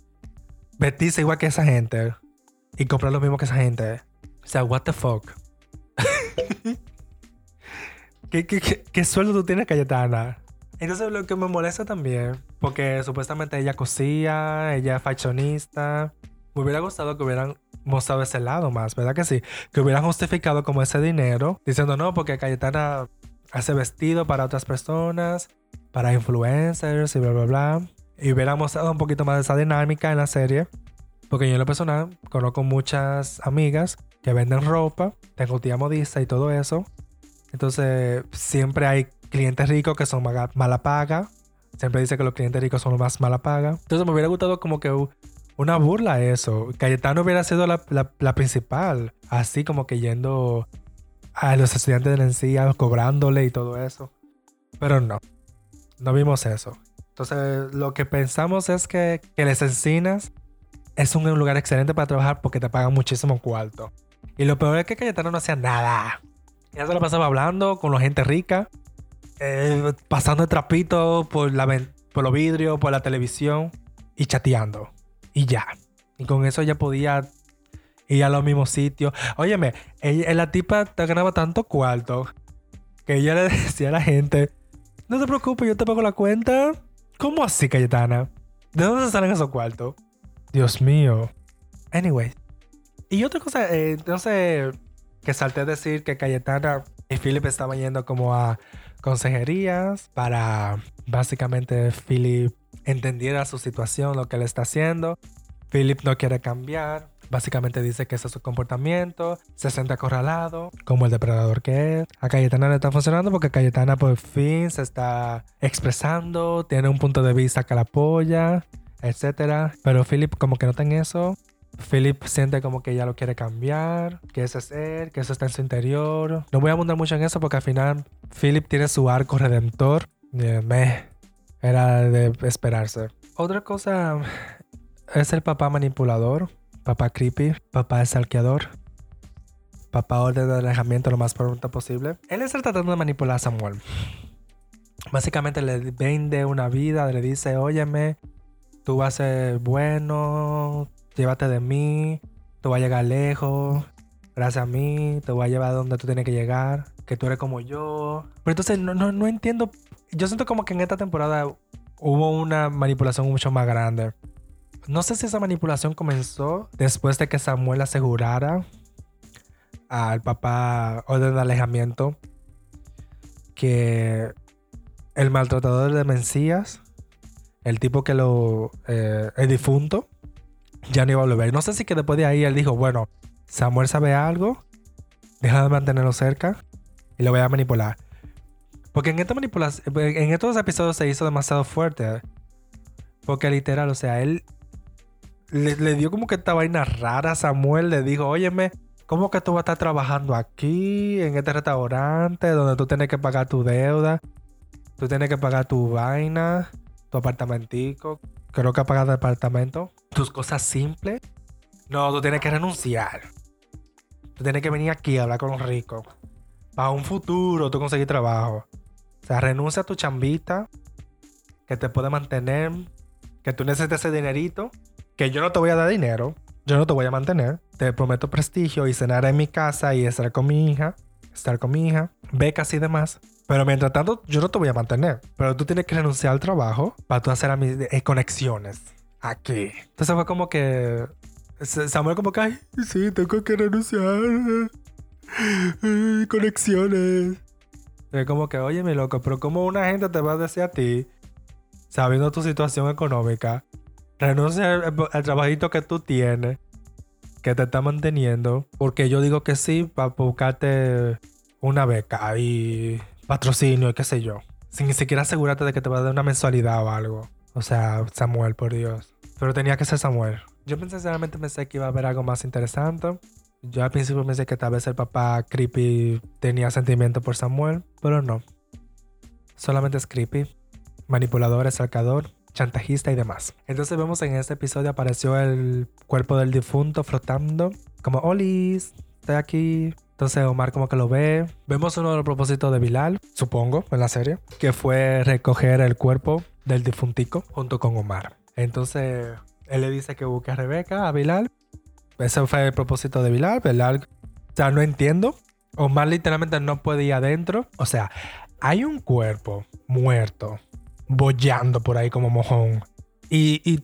vestirse igual que esa gente y comprar lo mismo que esa gente. O sea, what the fuck. [laughs] ¿Qué, sueldo tú tienes, Cayetana? Entonces lo que me molesta también, porque supuestamente ella cosía, ella es fashionista. Me hubiera gustado que hubieran mostrado ese lado más, ¿verdad que sí? Que hubieran justificado como ese dinero, diciendo no, porque Cayetana hace vestido para otras personas, para influencers y bla, bla, bla. Y hubiera mostrado un poquito más de esa dinámica en la serie. Porque yo en lo personal conozco muchas amigas que venden ropa, tengo tía modista y todo eso. Entonces, siempre hay clientes ricos que son mala paga. Siempre dice que los clientes ricos son los más mala paga. Entonces, me hubiera gustado como que una burla eso. Cayetano hubiera sido la, principal. Así como que yendo a los estudiantes de la encía, cobrándole y todo eso. Pero no. No vimos eso. Entonces, lo que pensamos es que, que les encinas es un lugar excelente para trabajar porque te pagan muchísimo cuarto. Y lo peor es que Cayetano no hacía nada. Ya se lo pasaba hablando con la gente rica, eh, pasando el trapito por, la, los vidrios, por la televisión y chateando. Y ya. Y con eso ella podía ir a los mismos sitios. Óyeme, ella, la tipa te ganaba tanto cuarto que ella le [laughs] decía a la gente: No te preocupes, yo te pago la cuenta. ¿Cómo así, Cayetana? ¿De dónde salen esos cuartos? Dios mío. Anyway, y otra cosa, eh, entonces, que salté decir que Cayetana y Philip estaban yendo como a consejerías para básicamente Philip entendiera su situación, lo que le está haciendo. Philip no quiere cambiar. Básicamente dice que ese es su comportamiento, se siente acorralado, como el depredador que es. A Cayetana le está funcionando porque Cayetana por fin se está expresando, tiene un punto de vista que la apoya, etc. Pero Philip como que no en eso. Philip siente como que ya lo quiere cambiar, que ese es él, que eso está en su interior. No voy a abundar mucho en eso porque al final Philip tiene su arco redentor. Me era de esperarse. Otra cosa es el papá manipulador, papá creepy, papá salqueador, papá orden de alejamiento lo más pronto posible. Él está tratando de manipular a Samuel. Básicamente le vende una vida, le dice, óyeme, tú vas a ser bueno, llévate de mí, tú vas a llegar lejos, gracias a mí, te voy a llevar a donde tú tienes que llegar, que tú eres como yo. Pero entonces no, no, no entiendo, yo siento como que en esta temporada hubo una manipulación mucho más grande. No sé si esa manipulación comenzó después de que Samuel asegurara al papá orden de alejamiento que el maltratador de Mencías, el tipo que lo. Eh, difunto, ya no iba a volver. No sé si que después de ahí él dijo: Bueno, Samuel sabe algo, deja de mantenerlo cerca y lo voy a manipular. Porque en esta manipulación, en estos episodios se hizo demasiado fuerte. Porque literal, o sea, él le, dio como que esta vaina rara a Samuel. Le dijo, óyeme, ¿cómo que tú vas a estar trabajando aquí, en este restaurante, donde tú tienes que pagar tu deuda? Tú tienes que pagar tu vaina, tu apartamentico. Creo que pagar el apartamento. Tus cosas simples. No, tú tienes que renunciar. Tú tienes que venir aquí a hablar con los ricos. Para un futuro tú conseguir trabajo. O sea, renuncia a tu chambita que te puede mantener, que tú necesites ese dinerito que yo no te voy a dar dinero, yo no te voy a mantener, te prometo prestigio y cenar en mi casa y estar con mi hija, estar con mi hija, becas y demás. Pero mientras tanto, yo no te voy a mantener. Pero tú tienes que renunciar al trabajo para tú hacer a mis eh, conexiones aquí. Entonces fue como que Samuel como que, ay, sí, tengo que renunciar. conexiones. Es como que, oye, mi loco, pero ¿cómo una gente te va a decir a ti, sabiendo tu situación económica, renuncia al, trabajito que tú tienes, que te está manteniendo, porque yo digo que sí para buscarte una beca y patrocinio qué sé yo. Sin ni siquiera asegurarte de que te va a dar una mensualidad o algo. O sea, Samuel, por Dios. Pero tenía que ser Samuel. Yo sinceramente pensé que iba a haber algo más interesante. Yo al principio pensé que tal vez el papá creepy tenía sentimiento por Samuel, pero no. Solamente es creepy, manipulador, escalcador chantajista y demás. Entonces vemos en este episodio apareció el cuerpo del difunto flotando, como Olis, estoy aquí. Entonces Omar como que lo ve. Vemos uno de los propósitos de Bilal, supongo, en la serie, que fue recoger el cuerpo del difuntico junto con Omar. Entonces él le dice que busque a Rebeca, a Bilal. Ese fue el propósito de Bilal. Bilal, o sea, no entiendo. Omar literalmente no puede ir adentro. O sea, hay un cuerpo muerto bollando por ahí como mojón. Y, y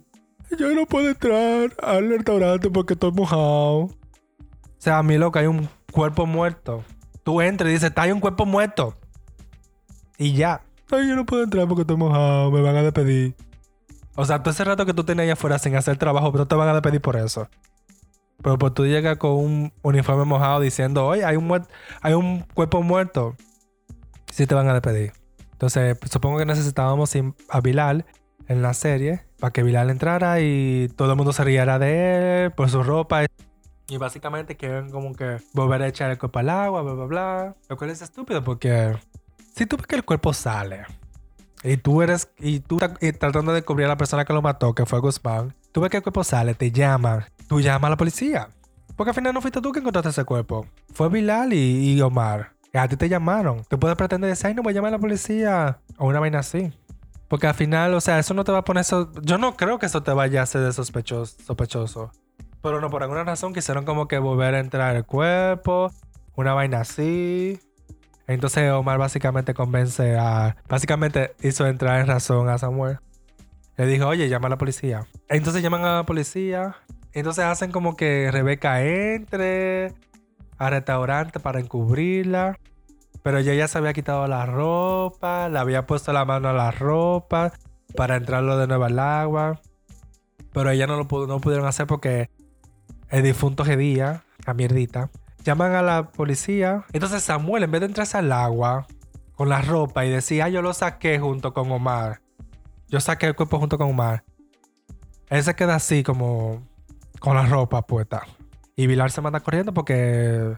yo no puedo entrar al restaurante porque estoy mojado. O sea, a mí loco, hay un cuerpo muerto. Tú entras y dices, está hay un cuerpo muerto. Y ya. Ay, yo no puedo entrar porque estoy mojado, me van a despedir. O sea, todo ese rato que tú tenías ahí afuera sin hacer trabajo, pero te van a despedir por eso. Pero pues tú llegas con un uniforme mojado diciendo, oye, hay un, hay un cuerpo muerto. Sí te van a despedir. Entonces, pues, supongo que necesitábamos a Bilal en la serie para que Bilal entrara y todo el mundo se riera de él por su ropa. Y básicamente quieren como que volver a echar el cuerpo al agua, bla, bla, bla. Lo cual es estúpido porque si tú ves que el cuerpo sale y tú eres, y tú estás tratando de cubrir a la persona que lo mató, que fue Guzmán, tú ves que el cuerpo sale, te llaman, tú llamas a la policía. Porque al final no fuiste tú que encontraste ese cuerpo. Fue Bilal y Omar. A ti te llamaron. Tú puedes pretender decir, ay, no voy a llamar a la policía. O una vaina así. Porque al final, o sea, eso no te va a poner eso. Yo no creo que eso te vaya a hacer de sospechoso. Pero no, por alguna razón quisieron como que volver a entrar el cuerpo. Una vaina así. Entonces Omar básicamente convence a. Básicamente hizo entrar en razón a Samuel. Le dijo, oye, llama a la policía. Entonces llaman a la policía. Entonces hacen como que Rebeca entre al restaurante para encubrirla. Pero ella ya se había quitado la ropa, le había puesto la mano a la ropa para entrarlo de nuevo al agua. Pero ella no lo pudo, no pudieron hacer porque el difunto Gedía, a mierdita. Llaman a la policía. Entonces Samuel, en vez de entrarse al agua con la ropa y decir, ah, yo lo saqué junto con Omar. Yo saqué el cuerpo junto con Omar. Él se queda así como con la ropa puesta. Y Vilar se manda corriendo porque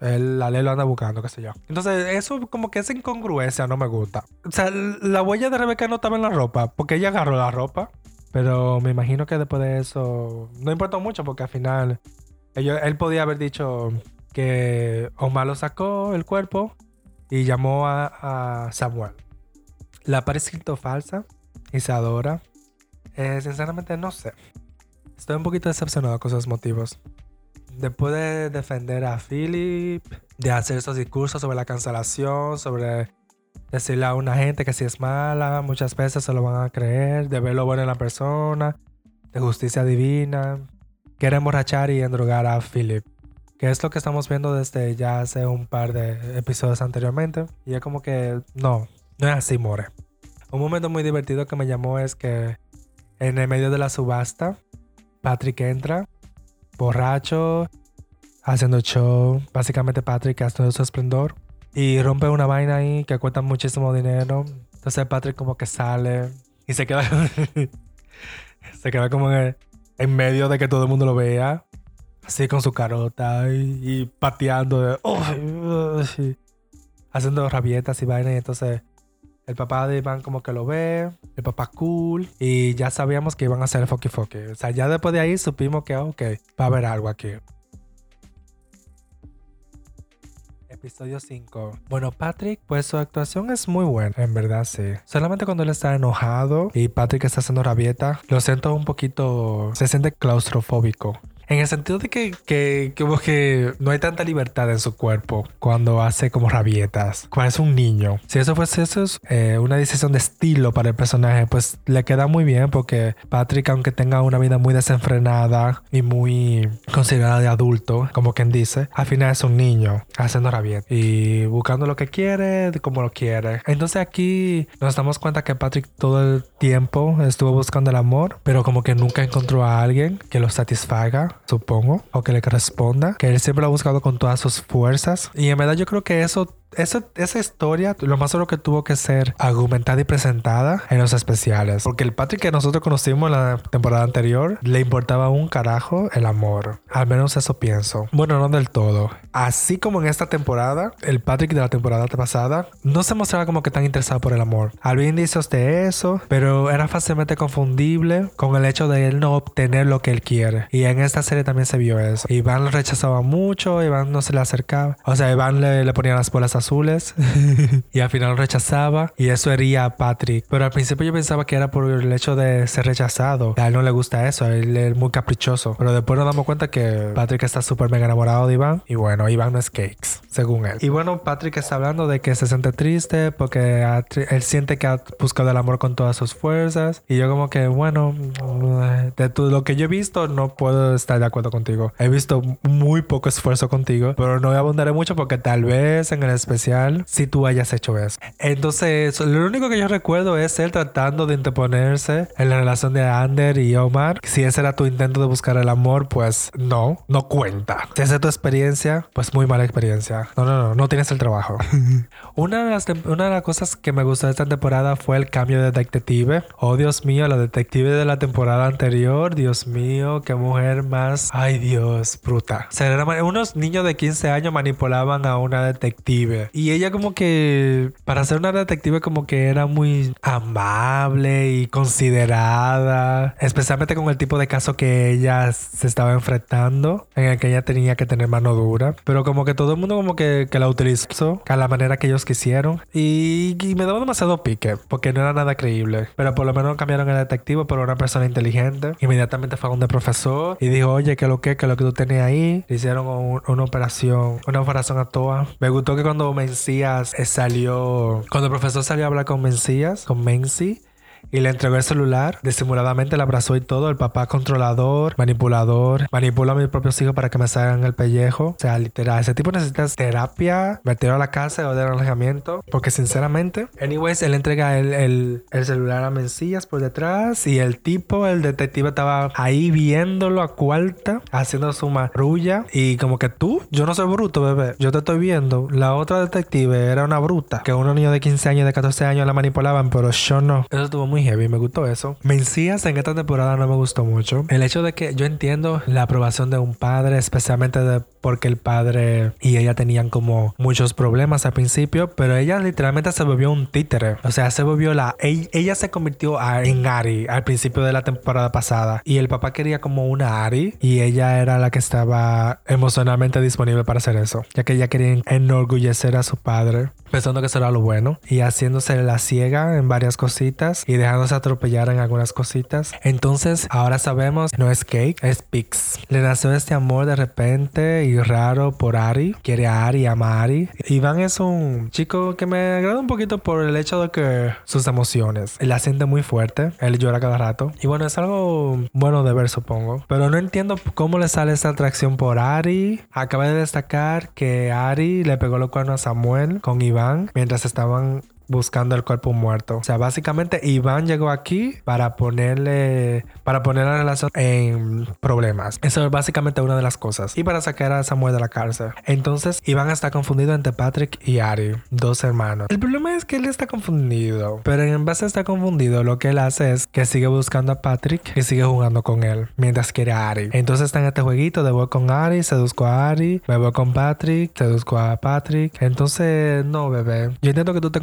él, la ley lo anda buscando, qué sé yo. Entonces, eso como que esa incongruencia no me gusta. O sea, la huella de Rebeca no estaba en la ropa, porque ella agarró la ropa. Pero me imagino que después de eso no importó mucho porque al final él podía haber dicho que Omar lo sacó el cuerpo y llamó a, Samuel. La pareció falsa y se adora. Eh, sinceramente no sé. Estoy un poquito decepcionado con esos motivos. Después de defender a Philip, de hacer esos discursos sobre la cancelación, sobre decirle a una gente que si es mala, muchas veces se lo van a creer, de ver lo bueno en la persona, de justicia divina, quiere emborrachar y endrogar a Philip. Que es lo que estamos viendo desde ya hace un par de episodios anteriormente. Y es como que no, no es así, More. Un momento muy divertido que me llamó es que en el medio de la subasta, Patrick entra, borracho, haciendo show. Básicamente Patrick haciendo su esplendor. Y rompe una vaina ahí que cuesta muchísimo dinero. Entonces Patrick como que sale y se queda... [laughs] se queda como en, medio de que todo el mundo lo vea. Así con su carota y, pateando. haciendo rabietas y vainas. Y entonces el papá de Iván como que lo ve. El papá cool. Y ya sabíamos que iban a hacer foki foki. O sea, ya después de ahí supimos que, ok, va a haber algo aquí. Episodio 5. Bueno, Patrick, pues su actuación es muy buena, en verdad sí. Solamente cuando él está enojado y Patrick está haciendo rabieta, lo siento un poquito. Se siente claustrofóbico. En el sentido de que, que, como que no hay tanta libertad en su cuerpo cuando hace como rabietas. Cuando es un niño. Si eso fuese eso es eh, una decisión de estilo para el personaje, pues le queda muy bien porque Patrick, aunque tenga una vida muy desenfrenada y muy considerada de adulto, como quien dice, al final es un niño haciendo rabietas y buscando lo que quiere, como lo quiere. Entonces aquí nos damos cuenta que Patrick todo el tiempo estuvo buscando el amor, pero como que nunca encontró a alguien que lo satisfaga supongo, o que le corresponda, que él siempre lo ha buscado con todas sus fuerzas. Y en verdad yo creo que eso esa, esa historia, lo más seguro que tuvo que ser argumentada y presentada en los especiales. Porque el Patrick que nosotros conocimos la temporada anterior, le importaba un carajo el amor. Al menos eso pienso. Bueno, no del todo. Así como en esta temporada, el Patrick de la temporada pasada no se mostraba como que tan interesado por el amor. Había indicios de eso, pero era fácilmente confundible con el hecho de él no obtener lo que él quiere. Y en esta serie también se vio eso. Iván lo rechazaba mucho, Iván no se le acercaba. O sea, Iván le, le ponía las bolas azules [laughs] y al final rechazaba y eso hería a Patrick. Pero al principio yo pensaba que era por el hecho de ser rechazado. A él no le gusta eso, él es muy caprichoso. Pero después nos damos cuenta que Patrick está súper mega enamorado de Iván y bueno, Iván no es cakes, según él. Y bueno, Patrick está hablando de que se siente triste porque él siente que ha buscado el amor con todas sus fuerzas y yo como que bueno, de todo lo que yo he visto no puedo estar de acuerdo contigo. He visto muy poco esfuerzo contigo, pero no voy a abundar mucho porque tal vez en el especial si tú hayas hecho eso. Entonces, lo único que yo recuerdo es él tratando de interponerse en la relación de Ander y Omar. Si ese era tu intento de buscar el amor, pues no, no cuenta. Si esa es tu experiencia, pues muy mala experiencia. No, no, no, no tienes el trabajo. [laughs] una, de las, una de las cosas que me gustó de esta temporada fue el cambio de detective. Oh, Dios mío, la detective de la temporada anterior. Dios mío, qué mujer más. Ay, Dios, bruta. unos niños de 15 años manipulaban a una detective y ella como que, para ser una detective como que era muy amable y considerada, especialmente con el tipo de caso que ella se estaba enfrentando, en el que ella tenía que tener mano dura. Pero como que todo el mundo como que, que la utilizó a la manera que ellos quisieron. Y, me daba demasiado pique, porque no era nada creíble. Pero por lo menos cambiaron el detective por una persona inteligente. Inmediatamente fue a un profesor y dijo, oye, ¿qué lo que, qué lo que tú tenías ahí? Le hicieron una operación, una operación a toa. Me gustó que cuando Mencías eh, salió, cuando el profesor salió a hablar con Mencías, con Menzi, y le entregó el celular. Disimuladamente la abrazó y todo. El papá controlador, manipulador, manipula a mis propios hijos para que me salgan el pellejo. O sea, literal, ese tipo necesita terapia, meterlo a la casa o de alojamiento. Porque sinceramente, anyways, él entrega el, el, el celular a Mencillas por detrás y el tipo, el detective, estaba ahí viéndolo a cuarta, haciendo su marrulla. Y como que tú, yo no soy bruto, bebé. Yo te estoy viendo. La otra detective era una bruta. Que unos niños de 15 años, de 14 años la manipulaban, pero yo no. Eso estuvo muy heavy, me gustó eso. Mencías en esta temporada no me gustó mucho. El hecho de que yo entiendo la aprobación de un padre, especialmente de porque el padre y ella tenían como muchos problemas al principio, pero ella literalmente se volvió un títere. O sea, se volvió la... Ella, se convirtió en Ari al principio de la temporada pasada y el papá quería como una Ari y ella era la que estaba emocionalmente disponible para hacer eso, ya que ella quería enorgullecer a su padre pensando que eso era lo bueno y haciéndose la ciega en varias cositas y dejándose atropellar en algunas cositas. Entonces, ahora sabemos, no es Cake, es Pix. Le nació este amor de repente y raro por Ari. Quiere a Ari, ama a Ari. Iván es un chico que me agrada un poquito por el hecho de que sus emociones. Él la siente muy fuerte. Él llora cada rato. Y bueno, es algo bueno de ver, supongo. Pero no entiendo cómo le sale esa atracción por Ari. Acaba de destacar que Ari le pegó los cuernos a Samuel con Iván mientras estaban buscando el cuerpo muerto. O sea, básicamente Iván llegó aquí para ponerle, para poner la relación en problemas. Eso es básicamente una de las cosas. Y para sacar a Samuel de la cárcel. Entonces, Iván está confundido entre Patrick y Ari, dos hermanos. El problema es que él está confundido. Pero en base a estar confundido, lo que él hace es que sigue buscando a Patrick y sigue jugando con él mientras quiere a Ari. Entonces está en este jueguito de voy con Ari, seduzco a Ari, me voy con Patrick, seduzco a Patrick. Entonces, no, bebé. Yo entiendo que tú te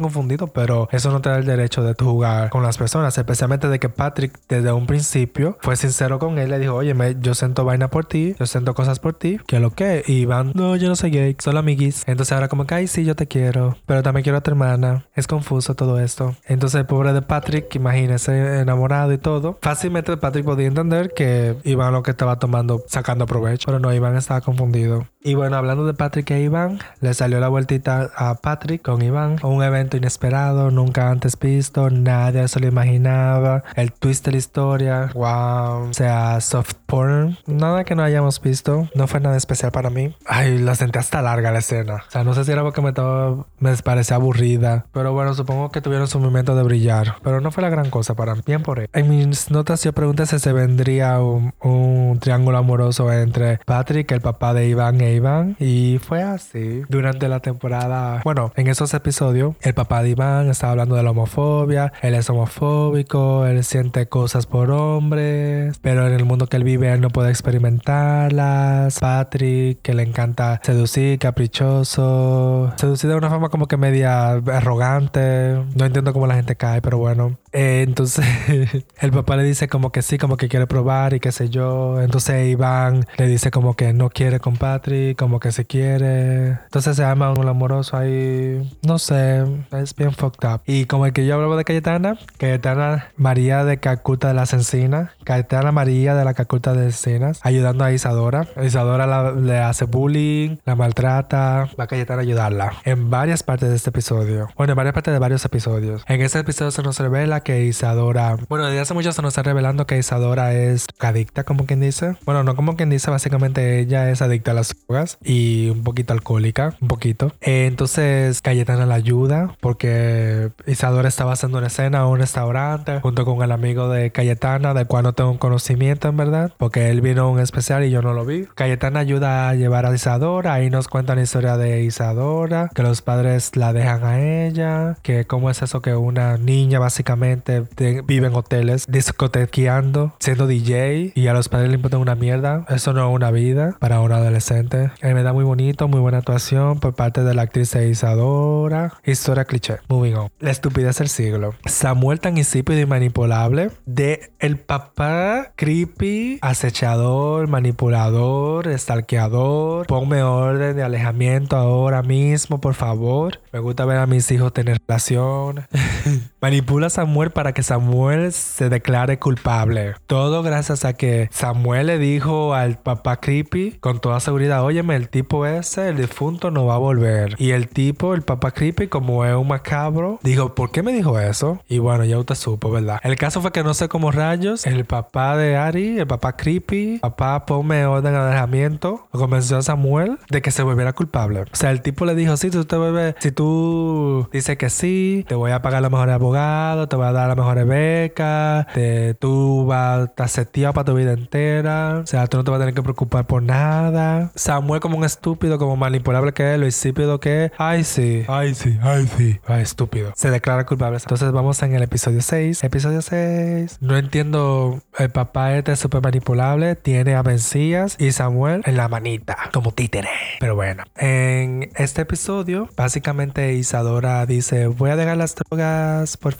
pero eso no te da el derecho de jugar con las personas, especialmente de que Patrick desde un principio fue sincero con él, le dijo, oye, yo siento vaina por ti, yo siento cosas por ti, que lo que, y van, no, yo no soy gay, solo amiguis. Entonces ahora como que, ay, sí, yo te quiero, pero también quiero a tu hermana. Es confuso todo esto. Entonces el pobre de Patrick, imagínese, enamorado y todo, fácilmente Patrick podía entender que Iván lo que estaba tomando, sacando provecho, pero no, Iván estaba confundido. Y bueno, hablando de Patrick e Iván, le salió la vueltita a Patrick con Iván, un evento inesperado, nunca antes visto, nadie se lo imaginaba, el twist de la historia, wow, o sea, soft porn, nada que no hayamos visto, no fue nada especial para mí. Ay, la sentí hasta larga la escena, o sea, no sé si era porque me, estaba, me parecía aburrida, pero bueno, supongo que tuvieron su momento de brillar, pero no fue la gran cosa para mí, bien por él. En mis notas yo pregunté si se vendría un, un triángulo amoroso entre Patrick, el papá de Iván e Iván y fue así. Durante la temporada, bueno, en esos episodios, el papá de Iván estaba hablando de la homofobia, él es homofóbico, él siente cosas por hombres, pero en el mundo que él vive él no puede experimentarlas. Patrick, que le encanta seducir, caprichoso, seducir de una forma como que media arrogante. No entiendo cómo la gente cae, pero bueno. Eh, entonces [laughs] el papá le dice como que sí, como que quiere probar y qué sé yo. Entonces Iván le dice como que no quiere con Patrick, como que se quiere. Entonces se llama un amoroso ahí. No sé, es bien fucked up. Y como el que yo hablaba de Cayetana, Cayetana María de Calcuta de las Encinas, Cayetana María de la Calcuta de Encinas, ayudando a Isadora. Isadora le hace bullying, la maltrata. Va a Cayetana a ayudarla en varias partes de este episodio. Bueno, en varias partes de varios episodios. En este episodio se nos revela que Isadora, bueno, desde hace mucho se nos está revelando que Isadora es adicta, como quien dice. Bueno, no como quien dice, básicamente ella es adicta a las drogas y un poquito alcohólica, un poquito. entonces Cayetana la ayuda porque Isadora estaba haciendo una escena en un restaurante junto con el amigo de Cayetana, del cual no tengo conocimiento en verdad, porque él vino a un especial y yo no lo vi. Cayetana ayuda a llevar a Isadora, ahí nos cuentan la historia de Isadora, que los padres la dejan a ella, que cómo es eso que una niña básicamente vive en hoteles discotequeando, siendo DJ y a los padres le importa una mierda. Eso no es una vida para un adolescente. me da muy bonito, muy buena actuación por parte de la actriz Isadora. Historia cliché. Moving on. La estupidez del siglo. Samuel tan insípido y manipulable de el papá creepy, acechador, manipulador, stalkeador. Ponme orden de alejamiento ahora mismo, por favor. Me gusta ver a mis hijos tener relación. [laughs] Manipula a Samuel Samuel para que Samuel se declare culpable. Todo gracias a que Samuel le dijo al papá creepy con toda seguridad, óyeme, el tipo ese, el difunto, no va a volver. Y el tipo, el papá creepy, como es un macabro, dijo, ¿por qué me dijo eso? Y bueno, ya usted supo, ¿verdad? El caso fue que no sé cómo rayos, el papá de Ari, el papá creepy, papá ponme orden de alejamiento, convenció a Samuel de que se volviera culpable. O sea, el tipo le dijo, sí, tú te vuelves, si tú dices que sí, te voy a pagar los mejores abogados, te voy a dar las mejores becas, te, tú vas a seteado para tu vida entera, o sea, tú no te vas a tener que preocupar por nada. Samuel como un estúpido, como manipulable que es, lo insípido que es, ay sí, ay sí, ay sí, ay estúpido. Se declara culpable. Entonces vamos en el episodio 6. Episodio 6. No entiendo, el papá este es súper manipulable, tiene a Mencías y Samuel en la manita, como títere. Pero bueno, en este episodio, básicamente Isadora dice, voy a dejar las drogas por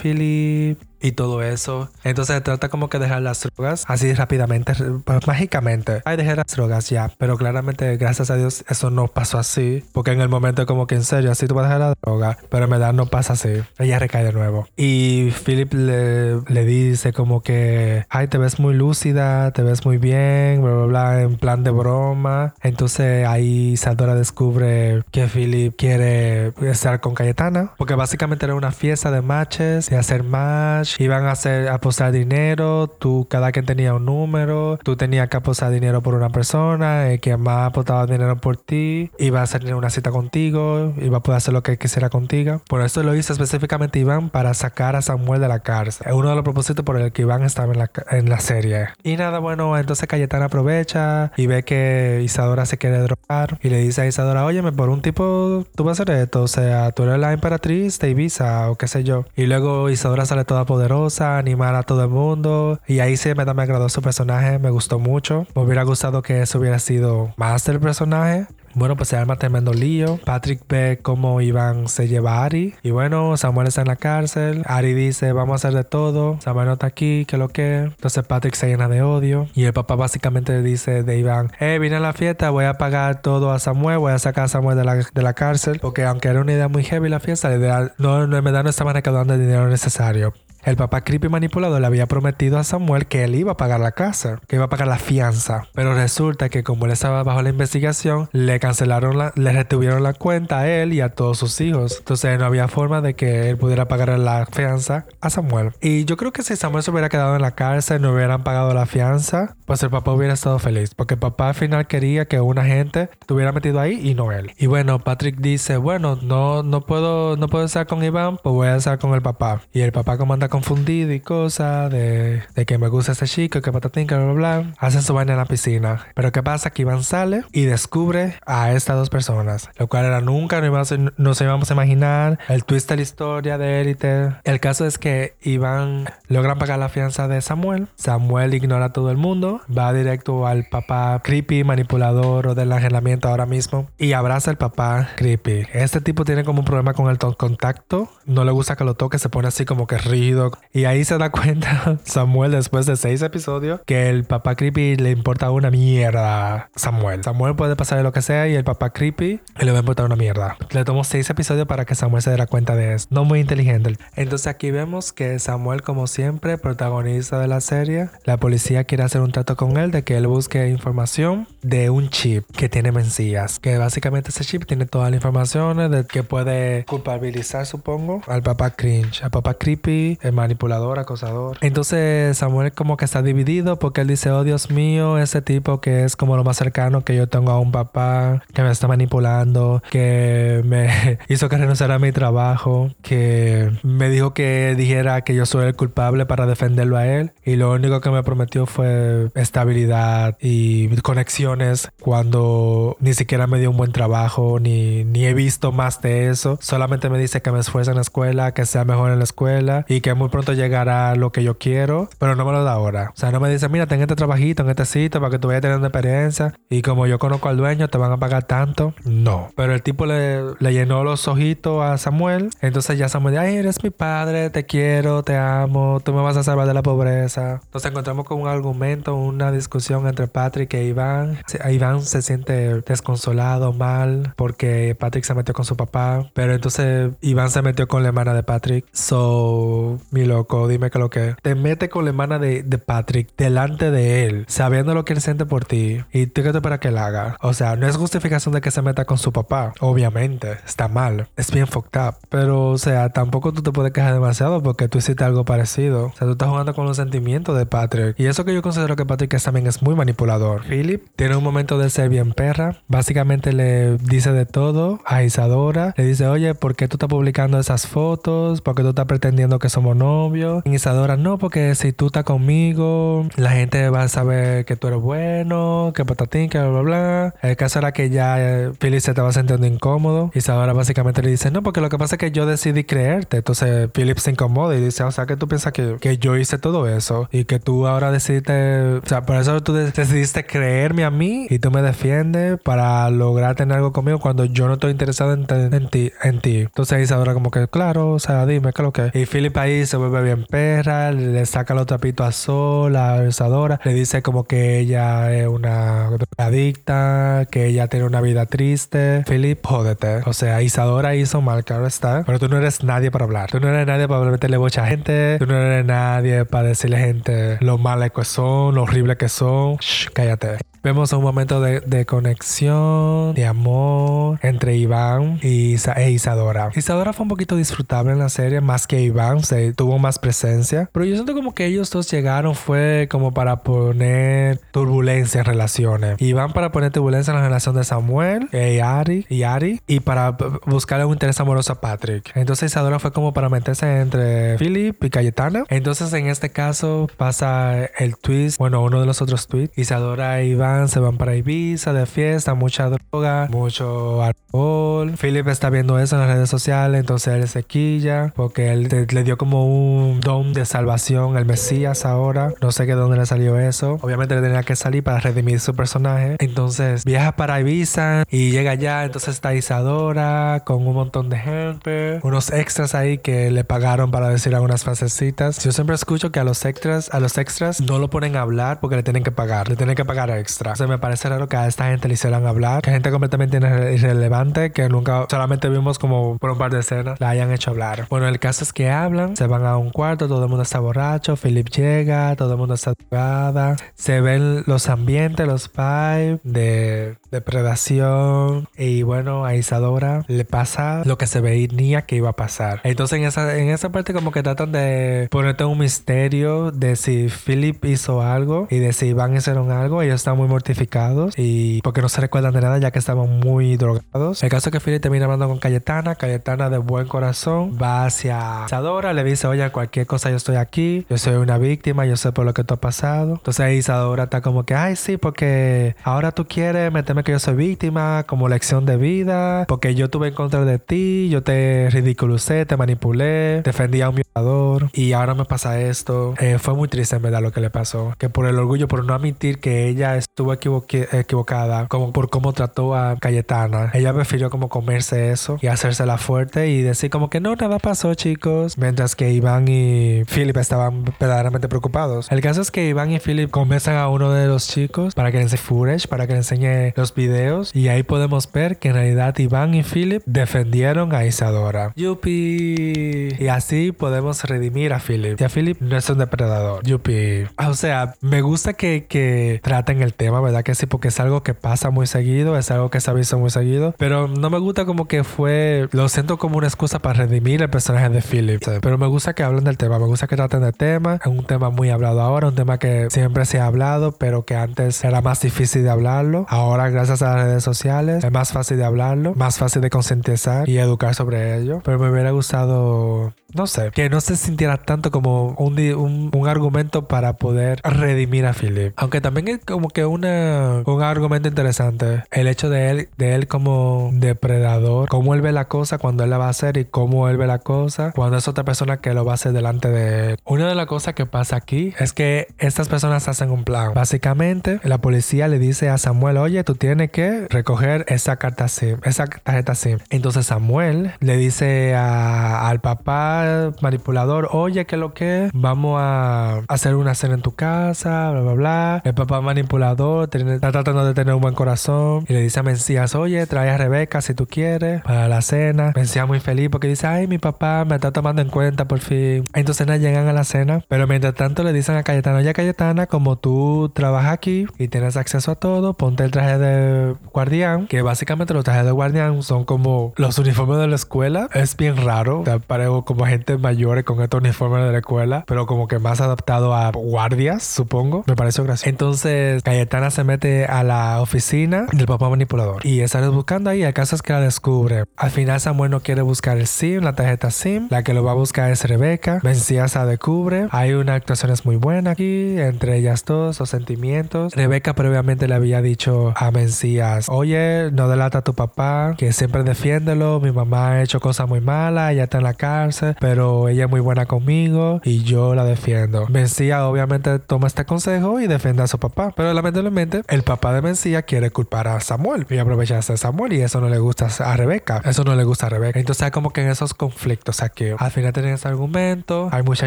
Philip y todo eso. Entonces trata como que dejar las drogas así rápidamente, pues, mágicamente. Ay, dejé las drogas ya, pero claramente gracias a Dios eso no pasó así, porque en el momento como que en serio, así tú vas a dejar la droga, pero en verdad no pasa así. Ella recae de nuevo. Y Philip le, le dice como que, ay, te ves muy lúcida, te ves muy bien, bla, bla, bla, en plan de broma. Entonces ahí Isadora descubre que Philip quiere estar con Cayetana, porque básicamente era una fiesta de matches, de hacer match iban a hacer apostar dinero, tú cada quien tenía un número, tú tenías que apostar dinero por una persona, el que más apostaba dinero por ti, iba a hacer una cita contigo, iba a poder hacer lo que quisiera contigo. Por eso lo hizo específicamente Iván para sacar a Samuel de la cárcel. Es uno de los propósitos por el que Iván estaba en la, en la serie. Y nada, bueno, entonces Cayetana aprovecha y ve que Isadora se quiere drogar y le dice a Isadora, óyeme, por un tipo tú vas a hacer esto, o sea, tú eres la emperatriz de Ibiza o qué sé yo. Y luego Isadora sale toda poderosa animar a todo el mundo. Y ahí sí me, me agradó su personaje, me gustó mucho. Me hubiera gustado que eso hubiera sido más del personaje. Bueno, pues se arma tremendo lío. Patrick ve cómo Iván se lleva a Ari. Y bueno, Samuel está en la cárcel. Ari dice, vamos a hacer de todo. Samuel no está aquí, que lo que. Entonces Patrick se llena de odio. Y el papá básicamente dice de Iván, eh, vine a la fiesta, voy a pagar todo a Samuel, voy a sacar a Samuel de la, de la cárcel. Porque aunque era una idea muy heavy la fiesta, la idea no en verdad no estaban recaudando el dinero necesario. El papá creepy manipulado le había prometido a Samuel que él iba a pagar la casa, que iba a pagar la fianza. Pero resulta que como él estaba bajo la investigación, le cancelaron la, le retuvieron la cuenta a él y a todos sus hijos. Entonces no había forma de que él pudiera pagar la fianza a Samuel. Y yo creo que si Samuel se hubiera quedado en la cárcel, no hubieran pagado la fianza, pues el papá hubiera estado feliz. Porque el papá al final quería que una gente estuviera metido ahí y no él. Y bueno, Patrick dice, bueno, no, no puedo, no puedo estar con Iván, pues voy a estar con el papá. Y el papá como anda confundido y cosas de, que me gusta ese chico, que patatín, que bla, bla, bla. Hacen su baño en la piscina. Pero ¿qué pasa? Que Iván sale y descubre a estas dos personas, lo cual era nunca, no, íbamos, no se íbamos a imaginar. El twist de la historia de élite. El caso es que Iván logran pagar la fianza de Samuel. Samuel ignora a todo el mundo, va directo al papá creepy, manipulador o del angelamiento ahora mismo y abraza al papá creepy. Este tipo tiene como un problema con el contacto, no le gusta que lo toque, se pone así como que rígido y ahí se da cuenta [laughs] Samuel después de seis episodios que el papá creepy le importa una mierda Samuel. Samuel puede pasar lo que sea y el papá creepy le va a importar una mierda. Le tomó seis episodios para que Samuel se diera cuenta de eso. No muy inteligente. Entonces aquí vemos que Samuel como siempre, protagonista de la serie, la policía quiere hacer un trato con él de que él busque información de un chip que tiene Mencías. Que básicamente ese chip tiene toda la información de que puede culpabilizar, supongo, al papá cringe, al papá creepy, el manipulador, acosador. Entonces Samuel como que está dividido porque él dice, oh Dios mío, ese tipo que es como lo más cercano que yo tengo a un papá que me está manipulando, que me [laughs] hizo que renunciara a mi trabajo, que me dijo que dijera que yo soy el culpable para defenderlo a él y lo único que me prometió fue estabilidad y conexiones cuando ni siquiera me dio un buen trabajo ni, ni he visto más de eso. Solamente me dice que me esfuerce en la escuela, que sea mejor en la escuela y que muy pronto llegará lo que yo quiero, pero no me lo da ahora. O sea, no me dice, mira, ten este trabajito en este sitio para que tú vayas teniendo experiencia y como yo conozco al dueño, te van a pagar tanto. No. Pero el tipo le, le llenó los ojitos a Samuel. Entonces ya Samuel dice, ay, eres mi padre, te quiero, te amo, tú me vas a salvar de la pobreza. Entonces encontramos con un argumento, una discusión entre Patrick e Iván. Iván se siente desconsolado, mal, porque Patrick se metió con su papá. Pero entonces Iván se metió con la hermana de Patrick. So mi loco, dime que lo que. Te mete con la hermana de, de Patrick delante de él, sabiendo lo que él siente por ti. Y tú qué te para que él haga. O sea, no es justificación de que se meta con su papá. Obviamente, está mal. Es bien fucked up. Pero, o sea, tampoco tú te puedes quejar demasiado porque tú hiciste algo parecido. O sea, tú estás jugando con los sentimientos de Patrick. Y eso que yo considero que Patrick también es muy manipulador. Philip tiene un momento de ser bien perra. Básicamente le dice de todo a Isadora. Le dice, oye, ¿por qué tú estás publicando esas fotos? ¿Por qué tú estás pretendiendo que somos novios? Y Isadora, no, porque si tú estás conmigo, la gente va a saber que tú eres bueno, que patatín, que bla, bla, bla. El caso era que ya eh, Philip se estaba sintiendo incómodo. Isadora básicamente le dice, no, porque lo que pasa es que yo decidí creerte. Entonces Philip se incomoda y dice, o sea, que tú piensas que, que yo hice todo eso y que tú ahora decidiste, o sea, por eso tú decidiste creerme a mí y tú me defiendes para lograr tener algo conmigo cuando yo no estoy interesado en, ti, en ti. Entonces Isadora como que, claro, o sea, dime qué es lo que Y Philip ahí se vuelve bien perra, le saca los trapitos a Sol, a Isadora, le dice como que ella es una adicta, que ella tiene una vida triste. Philip, jódete. O sea, Isadora hizo mal, claro está, pero tú no eres nadie para hablar. Tú no eres nadie para meterle bocha a gente. Tú no eres nadie para decirle a gente lo malas que son, lo horrible que son. Shh, cállate. Vemos un momento de, conexión, de amor entre Iván y e Isadora. Isadora fue un poquito disfrutable en la serie, más que Iván, se tuvo más presencia. Pero yo siento como que ellos dos llegaron fue como para poner turbulencia en relaciones. Iván para poner turbulencia en la relación de Samuel y Ari, y, Ari, y para buscarle un interés amoroso a Patrick. Entonces Isadora fue como para meterse entre Philip y Cayetana. Entonces en este caso pasa el twist, bueno, uno de los otros tweets. Isadora e Iván se van para Ibiza de fiesta, mucha droga, mucho alcohol. Philip está viendo eso en las redes sociales, entonces él se quilla porque él le dio como un don de salvación, el Mesías ahora. No sé qué dónde le salió eso. Obviamente le tenía que salir para redimir su personaje. Entonces viaja para Ibiza y llega allá. Entonces está Isadora con un montón de gente, unos extras ahí que le pagaron para decir algunas frasecitas. Yo siempre escucho que a los extras, a los extras no lo ponen a hablar porque le tienen que pagar, le tienen que pagar extra. O sea, me parece raro que a esta gente le hicieran hablar, que gente completamente irrelevante, que nunca solamente vimos como por un par de escenas, la hayan hecho hablar. Bueno, el caso es que hablan, se van a un cuarto, todo el mundo está borracho, Philip llega, todo el mundo está drogada, se ven los ambientes, los vibes de depredación y bueno, a Isadora le pasa lo que se veía que iba a pasar. Entonces en esa, en esa parte como que tratan de ponerte un misterio de si Philip hizo algo y de si Iván hicieron algo. Ellos están muy mortificados y porque no se recuerdan de nada ya que estaban muy drogados. El caso es que Philip termina hablando con Cayetana. Cayetana de buen corazón va hacia Isadora, le dice, oye, cualquier cosa yo estoy aquí, yo soy una víctima, yo sé por lo que te ha pasado. Entonces Isadora está como que, ay, sí, porque ahora tú quieres meterme que yo soy víctima como lección de vida, porque yo tuve en contra de ti, yo te ridiculicé, te manipulé, defendí a un violador y ahora me pasa esto. Eh, fue muy triste en verdad lo que le pasó, que por el orgullo, por no admitir que ella estuvo equivocada, como por cómo trató a Cayetana, ella prefirió como comerse eso y hacérsela fuerte y decir como que no, nada pasó chicos, mientras que Iván y Philip estaban verdaderamente preocupados. El caso es que Iván y Philip conversan a uno de los chicos para que le enseñe footage, para que le enseñe los videos y ahí podemos ver que en realidad Iván y Philip defendieron a Isadora. Yupi. Y así podemos redimir a Philip. Y a Philip no es un depredador. Yupi. O sea, me gusta que, que traten el tema, ¿verdad? Que sí, porque es algo que pasa muy seguido, es algo que se ha visto muy seguido. Pero no me gusta como que fue, lo siento como una excusa para redimir el personaje de Philip. Pero me gusta que hablen del tema, me gusta que traten del tema. Es un tema muy hablado ahora, un tema que siempre se ha hablado, pero que antes era más difícil de hablarlo. Ahora, gracias a las redes sociales, es más fácil de hablarlo, más fácil de concientizar y educar sobre ello. Pero me hubiera gustado no sé, que no se sintiera tanto como un, un, argumento para poder redimir a Philip. Aunque también es como que una, un argumento interesante. El hecho de él, de él como depredador, cómo él ve la cosa cuando él la va a hacer y cómo él ve la cosa cuando es otra persona que lo va a hacer delante de él. Una de las cosas que pasa aquí es que estas personas hacen un plan. Básicamente, la policía le dice a Samuel, oye, tú tienes que recoger esa carta SIM, esa tarjeta SIM. Entonces Samuel le dice al papá manipulador, oye, ¿qué lo que? Vamos a hacer una cena en tu casa, bla, bla, bla. El papá manipulador está tratando de tener un buen corazón y le dice a Mencías, oye, trae a Rebeca si tú quieres para la cena. Mencías muy feliz porque dice, ay, mi papá me está tomando en cuenta por fin. Entonces llegan a la cena, pero mientras tanto le dicen a Cayetana, oye Cayetana, como tú trabajas aquí y tienes acceso a todo, ponte el traje de guardián, que básicamente los trajes de guardián son como los uniformes de la escuela. Es bien raro, te parezco como gente mayor con estos uniformes de la escuela, pero como que más adaptado a guardias, supongo. Me pareció gracioso. Entonces Cayetana se mete a la oficina del papá manipulador y está buscando ahí. El caso es que la descubre. Al final Samuel no quiere buscar el SIM, la tarjeta SIM. La que lo va a buscar es Rebeca. Mencías se descubre. Hay una actuación muy buena aquí entre ellas dos, los sentimientos. Rebeca previamente le había dicho a Mencías, oye, no delata a tu papá, que siempre defiéndelo. Mi mamá ha hecho cosas muy malas, ella está en la cárcel, pero ella es muy buena conmigo y yo la defiendo. Mencías obviamente toma este consejo y defiende a su papá, pero lamentablemente el papá de Mencías quiere culpar a Samuel y aprovecharse de Samuel y eso no le gusta a Rebeca. Eso no le gusta a Rebeca. Entonces, como que en esos conflictos aquí, al final tienen ese argumento, hay mucha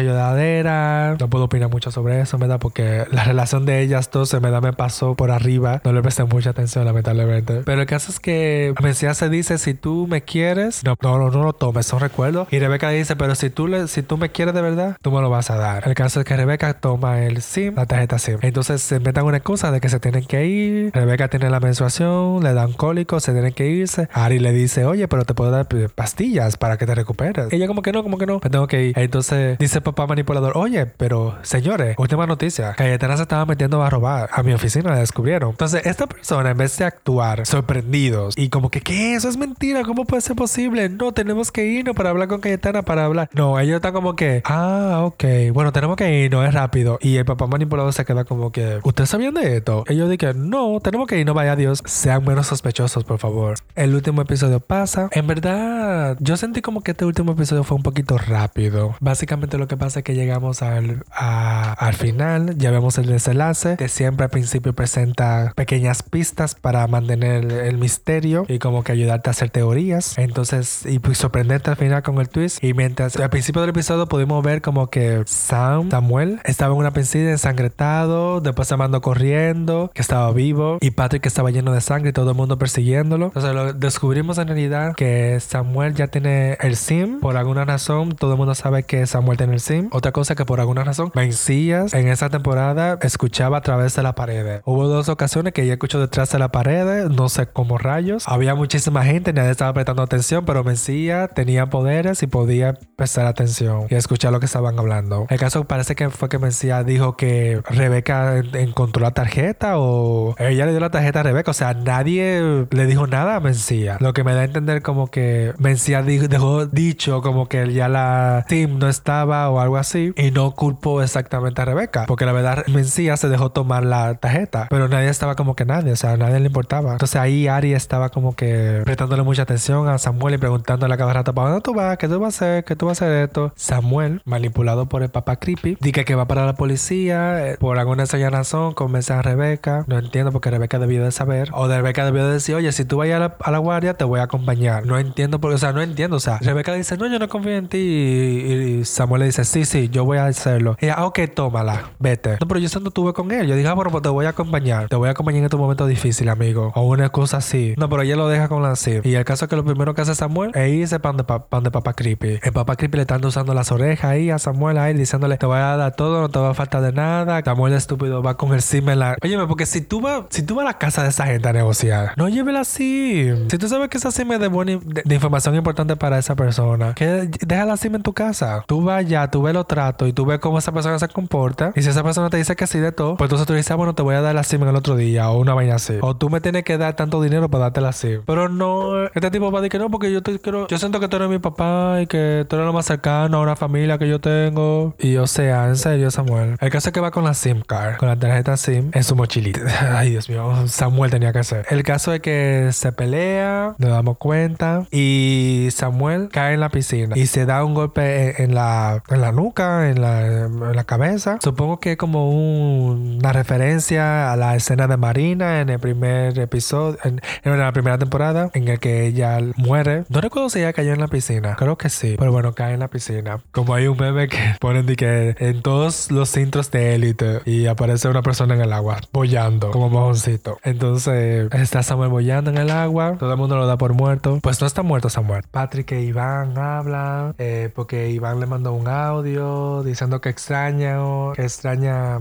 ayudadera, no puedo opinar mucho sobre eso, me da porque la relación de ellas dos se me da me pasó por arriba, no le presté mucha atención lamentablemente. Pero el caso es que Mesías se dice, si tú me quieres, no, no, no, no lo tomes, son recuerdos. Y Rebeca dice, pero si tú, le, si tú me quieres de verdad, tú me lo vas a dar. El caso es que Rebeca toma el SIM, la tarjeta SIM. Entonces se inventan una excusa de que se tienen que ir. Rebeca tiene la menstruación, le dan cólico, se tienen que irse. Ari le dice, oye, pero te puedo dar pastillas para que te recuperes. ella como que no, como que no, me tengo que ir. Entonces dice papá manipulador, oye, pero señores, última noticia. Cayetana se estaba metiendo a robar. A mi oficina la descubrieron. Entonces, esta persona, en vez de actuar sorprendidos y como que, ¿qué? Eso es mentira. ¿Cómo puede ser posible? No, tenemos que irnos para hablar con Cayetana, para hablar. No, ellos están como que, ah, ok. Bueno, tenemos que irnos, es rápido. Y el papá manipulador se queda como que, ¿ustedes sabían de esto? Ellos dicen, no, tenemos que irnos, vaya Dios. Sean menos sospechosos, por favor. El último episodio pasa. En verdad, yo sentí como que este último episodio fue un poquito rápido. Básicamente lo que pasa es que llegamos al, al final, ya vemos el desenlace, que siempre al principio presenta pequeñas pistas para mantener el, misterio y como que ayudarte a hacer teorías. Entonces, y pues sorprendente al final con el twist. Y mientras al principio del episodio pudimos ver como que Sam, Samuel, estaba en una piscina ensangretado, después se mandó corriendo, que estaba vivo, y Patrick estaba lleno de sangre y todo el mundo persiguiéndolo. Entonces, lo descubrimos en realidad que Samuel ya tiene el sim. Por alguna razón, todo el mundo sabe que Samuel tiene el sim. Otra cosa que por alguna razón, Mencías en esa temporada escuchaba a través de la pared. Hubo dos ocasiones que ella escuchó detrás de la pared, no sé cómo rayos. Había muchísima gente, nadie estaba prestando atención, pero Mencía tenía poderes y podía prestar atención y escuchar lo que estaban hablando. El caso parece que fue que Mencía dijo que Rebeca encontró la tarjeta o ella le dio la tarjeta a Rebeca. O sea, nadie le dijo nada a Mencía. Lo que me da a entender como que Mencía dejó dicho como que ya la team no estaba o algo así y no culpó exactamente a Rebeca. Porque la verdad, Mencía se dejó tomar la tarjeta, pero nadie estaba como que nadie, o sea, a nadie le importaba. Entonces ahí Ari estaba como que prestándole mucha atención a Samuel y preguntándole a cada rato, ¿para dónde tú vas? ¿Qué tú vas a hacer? ¿Qué tú a hacer esto? Samuel, manipulado por el papá creepy, dice que va para la policía, eh, por alguna extraña razón, convence a Rebeca, no entiendo porque Rebeca debió de saber, o de Rebeca debió de decir, oye, si tú vas a la, guardia, te voy a acompañar. No entiendo, porque, o sea, no entiendo, o sea, Rebeca dice, no, yo no confío en ti, y, Samuel le dice, sí, sí, yo voy a hacerlo. Y ella, ah, ok, tómala, vete. No, pero yo no tuve con él. Yo dije, ah, bueno, pues te voy a acompañar. Te voy a acompañar en este momento difícil, amigo. O una cosa así. No, pero ella lo deja con la SIM. Y el caso es que lo primero que hace Samuel es irse pan de, pan de papá creepy. El papá creepy le están usando las orejas ahí a Samuel ahí diciéndole, te voy a dar todo, no te va a faltar de nada. Samuel estúpido va con el SIM en la... Óyeme, porque si tú vas, si tú vas a la casa de esa gente a negociar, no lleve la SIM. Si tú sabes que esa SIM es de, buena, de, información importante para esa persona, que deja la SIM en tu casa. Tú vas allá, tú ves los tratos y tú ves cómo esa persona se comporta. Y si esa persona te dice que sí de todo, pues entonces tú dices, ah, bueno, te voy a dar la SIM el otro día o una vaina así. O tú me tienes que dar tanto dinero para darte la SIM. Pero no, este tipo va a decir que no, porque yo te quiero, yo siento que tú eres mi papá y que tú eres lo más cercano a una familia que yo tengo. Y o sea, en serio, Samuel. El caso es que va con la SIM card, con la tarjeta SIM en su mochilita. [laughs] Ay, Dios mío, Samuel tenía que hacer. El caso es que se pelea, nos damos cuenta y Samuel cae en la piscina y se da un golpe en, la, en la nuca, en la, en la cabeza. Supongo que es como una referencia a la escena de Marina en el primer episodio, en, la primera temporada, en el que ella muere. No recuerdo si ella cayó en la piscina, creo que sí. Pero bueno, cae en la piscina. Como hay un bebé que [laughs] ponen de que en todos los intros de élite y aparece una persona en el agua, bollando, como mojoncito. Entonces está Samuel bollando en el agua, todo el mundo lo da por muerto. Pues no está muerto Samuel. Patrick e Iván hablan, eh, porque Iván le mandó un audio diciendo que extraña, que extraña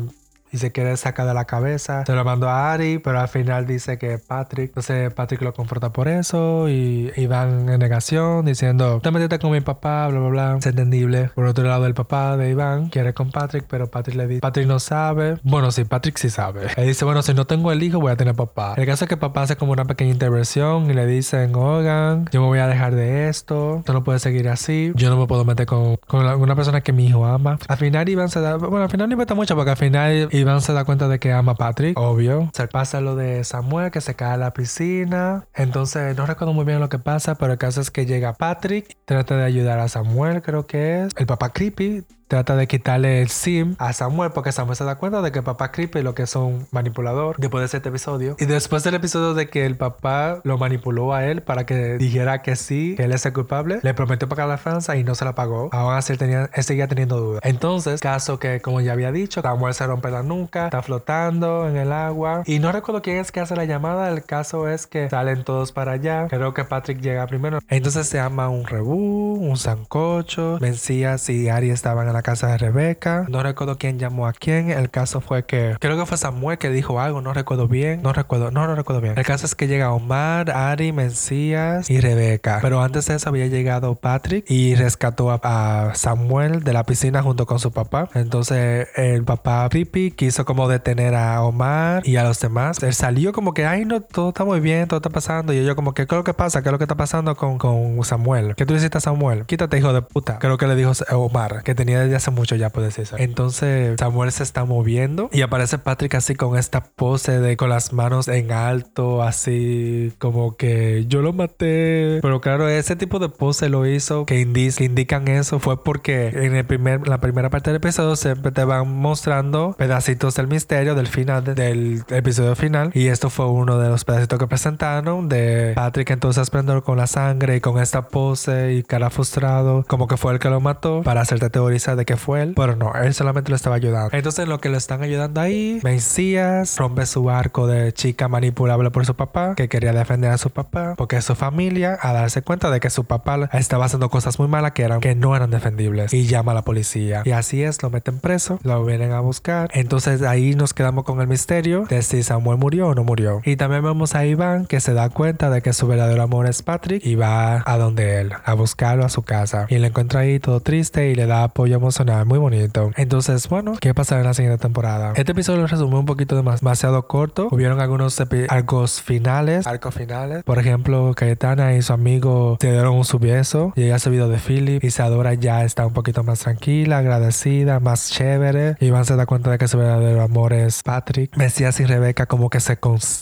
y se quiere sacar de la cabeza. Se lo mandó a Ari, pero al final dice que Patrick. Entonces Patrick lo confronta por eso y, Iván en negación diciendo, te metiste con mi papá, bla, bla, bla. Es entendible. Por otro lado, el papá de Iván quiere con Patrick, pero Patrick le dice, Patrick no sabe. Bueno, sí, Patrick sí sabe. Le dice, bueno, si no tengo el hijo, voy a tener papá. El caso es que papá hace como una pequeña intervención y le dicen, oigan, yo me voy a dejar de esto, esto no puede seguir así, yo no me puedo meter con, con una persona que mi hijo ama. Al final Iván se da, bueno, al final no importa mucho porque al final Iván se da cuenta de que ama a Patrick, obvio. Se pasa lo de Samuel que se cae a la piscina. Entonces no recuerdo muy bien lo que pasa, pero el caso es que llega Patrick, trata de ayudar a Samuel, creo que es. El papá creepy trata de quitarle el sim a Samuel porque Samuel se da cuenta de que el papá Creepy lo que es un manipulador después de este episodio. Y después del episodio de que el papá lo manipuló a él para que dijera que sí que él es el culpable le prometió pagar la fianza y no se la pagó. Así él, tenía, él seguía teniendo dudas. Entonces caso que como ya había dicho Samuel se rompe la nuca está flotando en el agua. Y no recuerdo quién es que hace la llamada. El caso es que salen todos para allá. Creo que Patrick llega primero. Entonces se llama un rebú un sancocho. Mencías y Ari estaban en la casa de Rebeca. No recuerdo quién llamó a quién. El caso fue que creo que fue Samuel que dijo algo. No recuerdo bien. No recuerdo. No, no recuerdo bien. El caso es que llega Omar, Ari, Mencías y Rebeca. Pero antes de eso había llegado Patrick y rescató a, Samuel de la piscina junto con su papá. Entonces el papá Pipi quiso como detener a Omar y a los demás. Él salió como que, ay, no, todo está muy bien, todo está pasando. Y yo como que, ¿qué es lo que pasa? ¿Qué es lo que está pasando con, Samuel? ¿Qué tú hiciste a Samuel? Quítate, hijo de puta. Creo que le dijo Omar, que tenía desde hace mucho ya puede ser. Entonces Samuel se está moviendo y aparece Patrick así con esta pose de con las manos en alto, así como que yo lo maté. Pero claro, ese tipo de pose lo hizo que, indican eso fue porque en el primer, la primera parte del episodio siempre te van mostrando pedacitos del misterio del final del episodio final y esto fue uno de los pedacitos que presentaron de Patrick entonces esplendor con la sangre y con esta pose y cara frustrado como que fue el que lo mató para hacerte teorizar de que fue él, pero no, él solamente lo estaba ayudando. Entonces, lo que lo están ayudando ahí, Mesías rompe su arco de chica manipulable por su papá, que quería defender a su papá, porque su familia, a darse cuenta de que su papá estaba haciendo cosas muy malas que eran que no eran defendibles, y llama a la policía. Y así es, lo meten preso, lo vienen a buscar. Entonces, ahí nos quedamos con el misterio de si Samuel murió o no murió. Y también vemos a Iván que se da cuenta de que su verdadero amor es Patrick y va a donde él, a buscarlo a su casa. Y lo encuentra ahí todo triste y le da apoyo emocional muy bonito. Entonces, bueno, ¿qué pasará en la siguiente temporada? Este episodio lo resumí un poquito demasiado corto. Hubieron algunos arcos finales, arcos finales. Por ejemplo, Cayetana y su amigo se dieron un subieso y ella se vio de Philip. Isadora ya está un poquito más tranquila, agradecida, más chévere. Y van a dar cuenta de que su verdadero amor es Patrick. Mesías y Rebeca como que se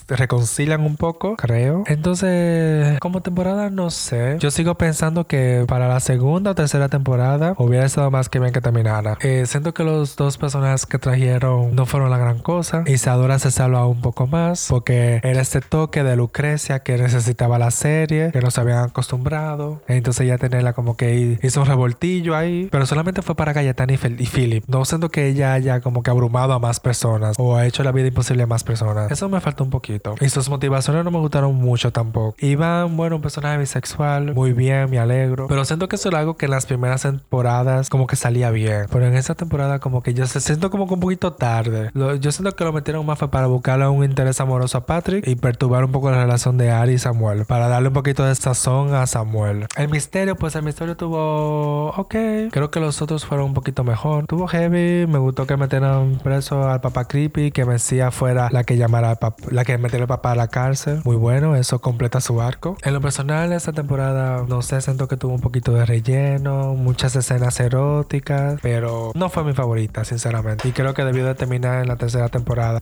reconcilian un poco, creo. Entonces, como temporada, no sé. Yo sigo pensando que para la segunda o tercera temporada hubiera estado más que bien que terminara. Eh, siento que los dos personajes que trajeron no fueron la gran cosa. Isadora se salva un poco más porque era este toque de Lucrecia que necesitaba la serie, que nos habían acostumbrado. Entonces ya tenerla como que hizo un revoltillo ahí, pero solamente fue para Cayetana y, y Philip. No siento que ella haya como que abrumado a más personas o ha hecho la vida imposible a más personas. Eso me falta un poquito. Y sus motivaciones no me gustaron mucho tampoco. Iván, bueno, un personaje bisexual, muy bien, me alegro. Pero siento que eso es algo que en las primeras temporadas como que bien. Pero en esta temporada como que yo se siento como que un poquito tarde. yo siento que lo metieron más fue para buscarle un interés amoroso a Patrick y perturbar un poco la relación de Ari y Samuel. Para darle un poquito de sazón a Samuel. El misterio, pues el misterio tuvo... Ok. Creo que los otros fueron un poquito mejor. Tuvo heavy. Me gustó que metieran preso al papá creepy. Que Mesía fuera la que llamara al papá, la que metiera al papá a la cárcel. Muy bueno. Eso completa su arco. En lo personal, esta temporada, no sé, siento que tuvo un poquito de relleno. Muchas escenas eróticas. Pero no fue mi favorita, sinceramente. Y creo que debió de terminar en la tercera temporada.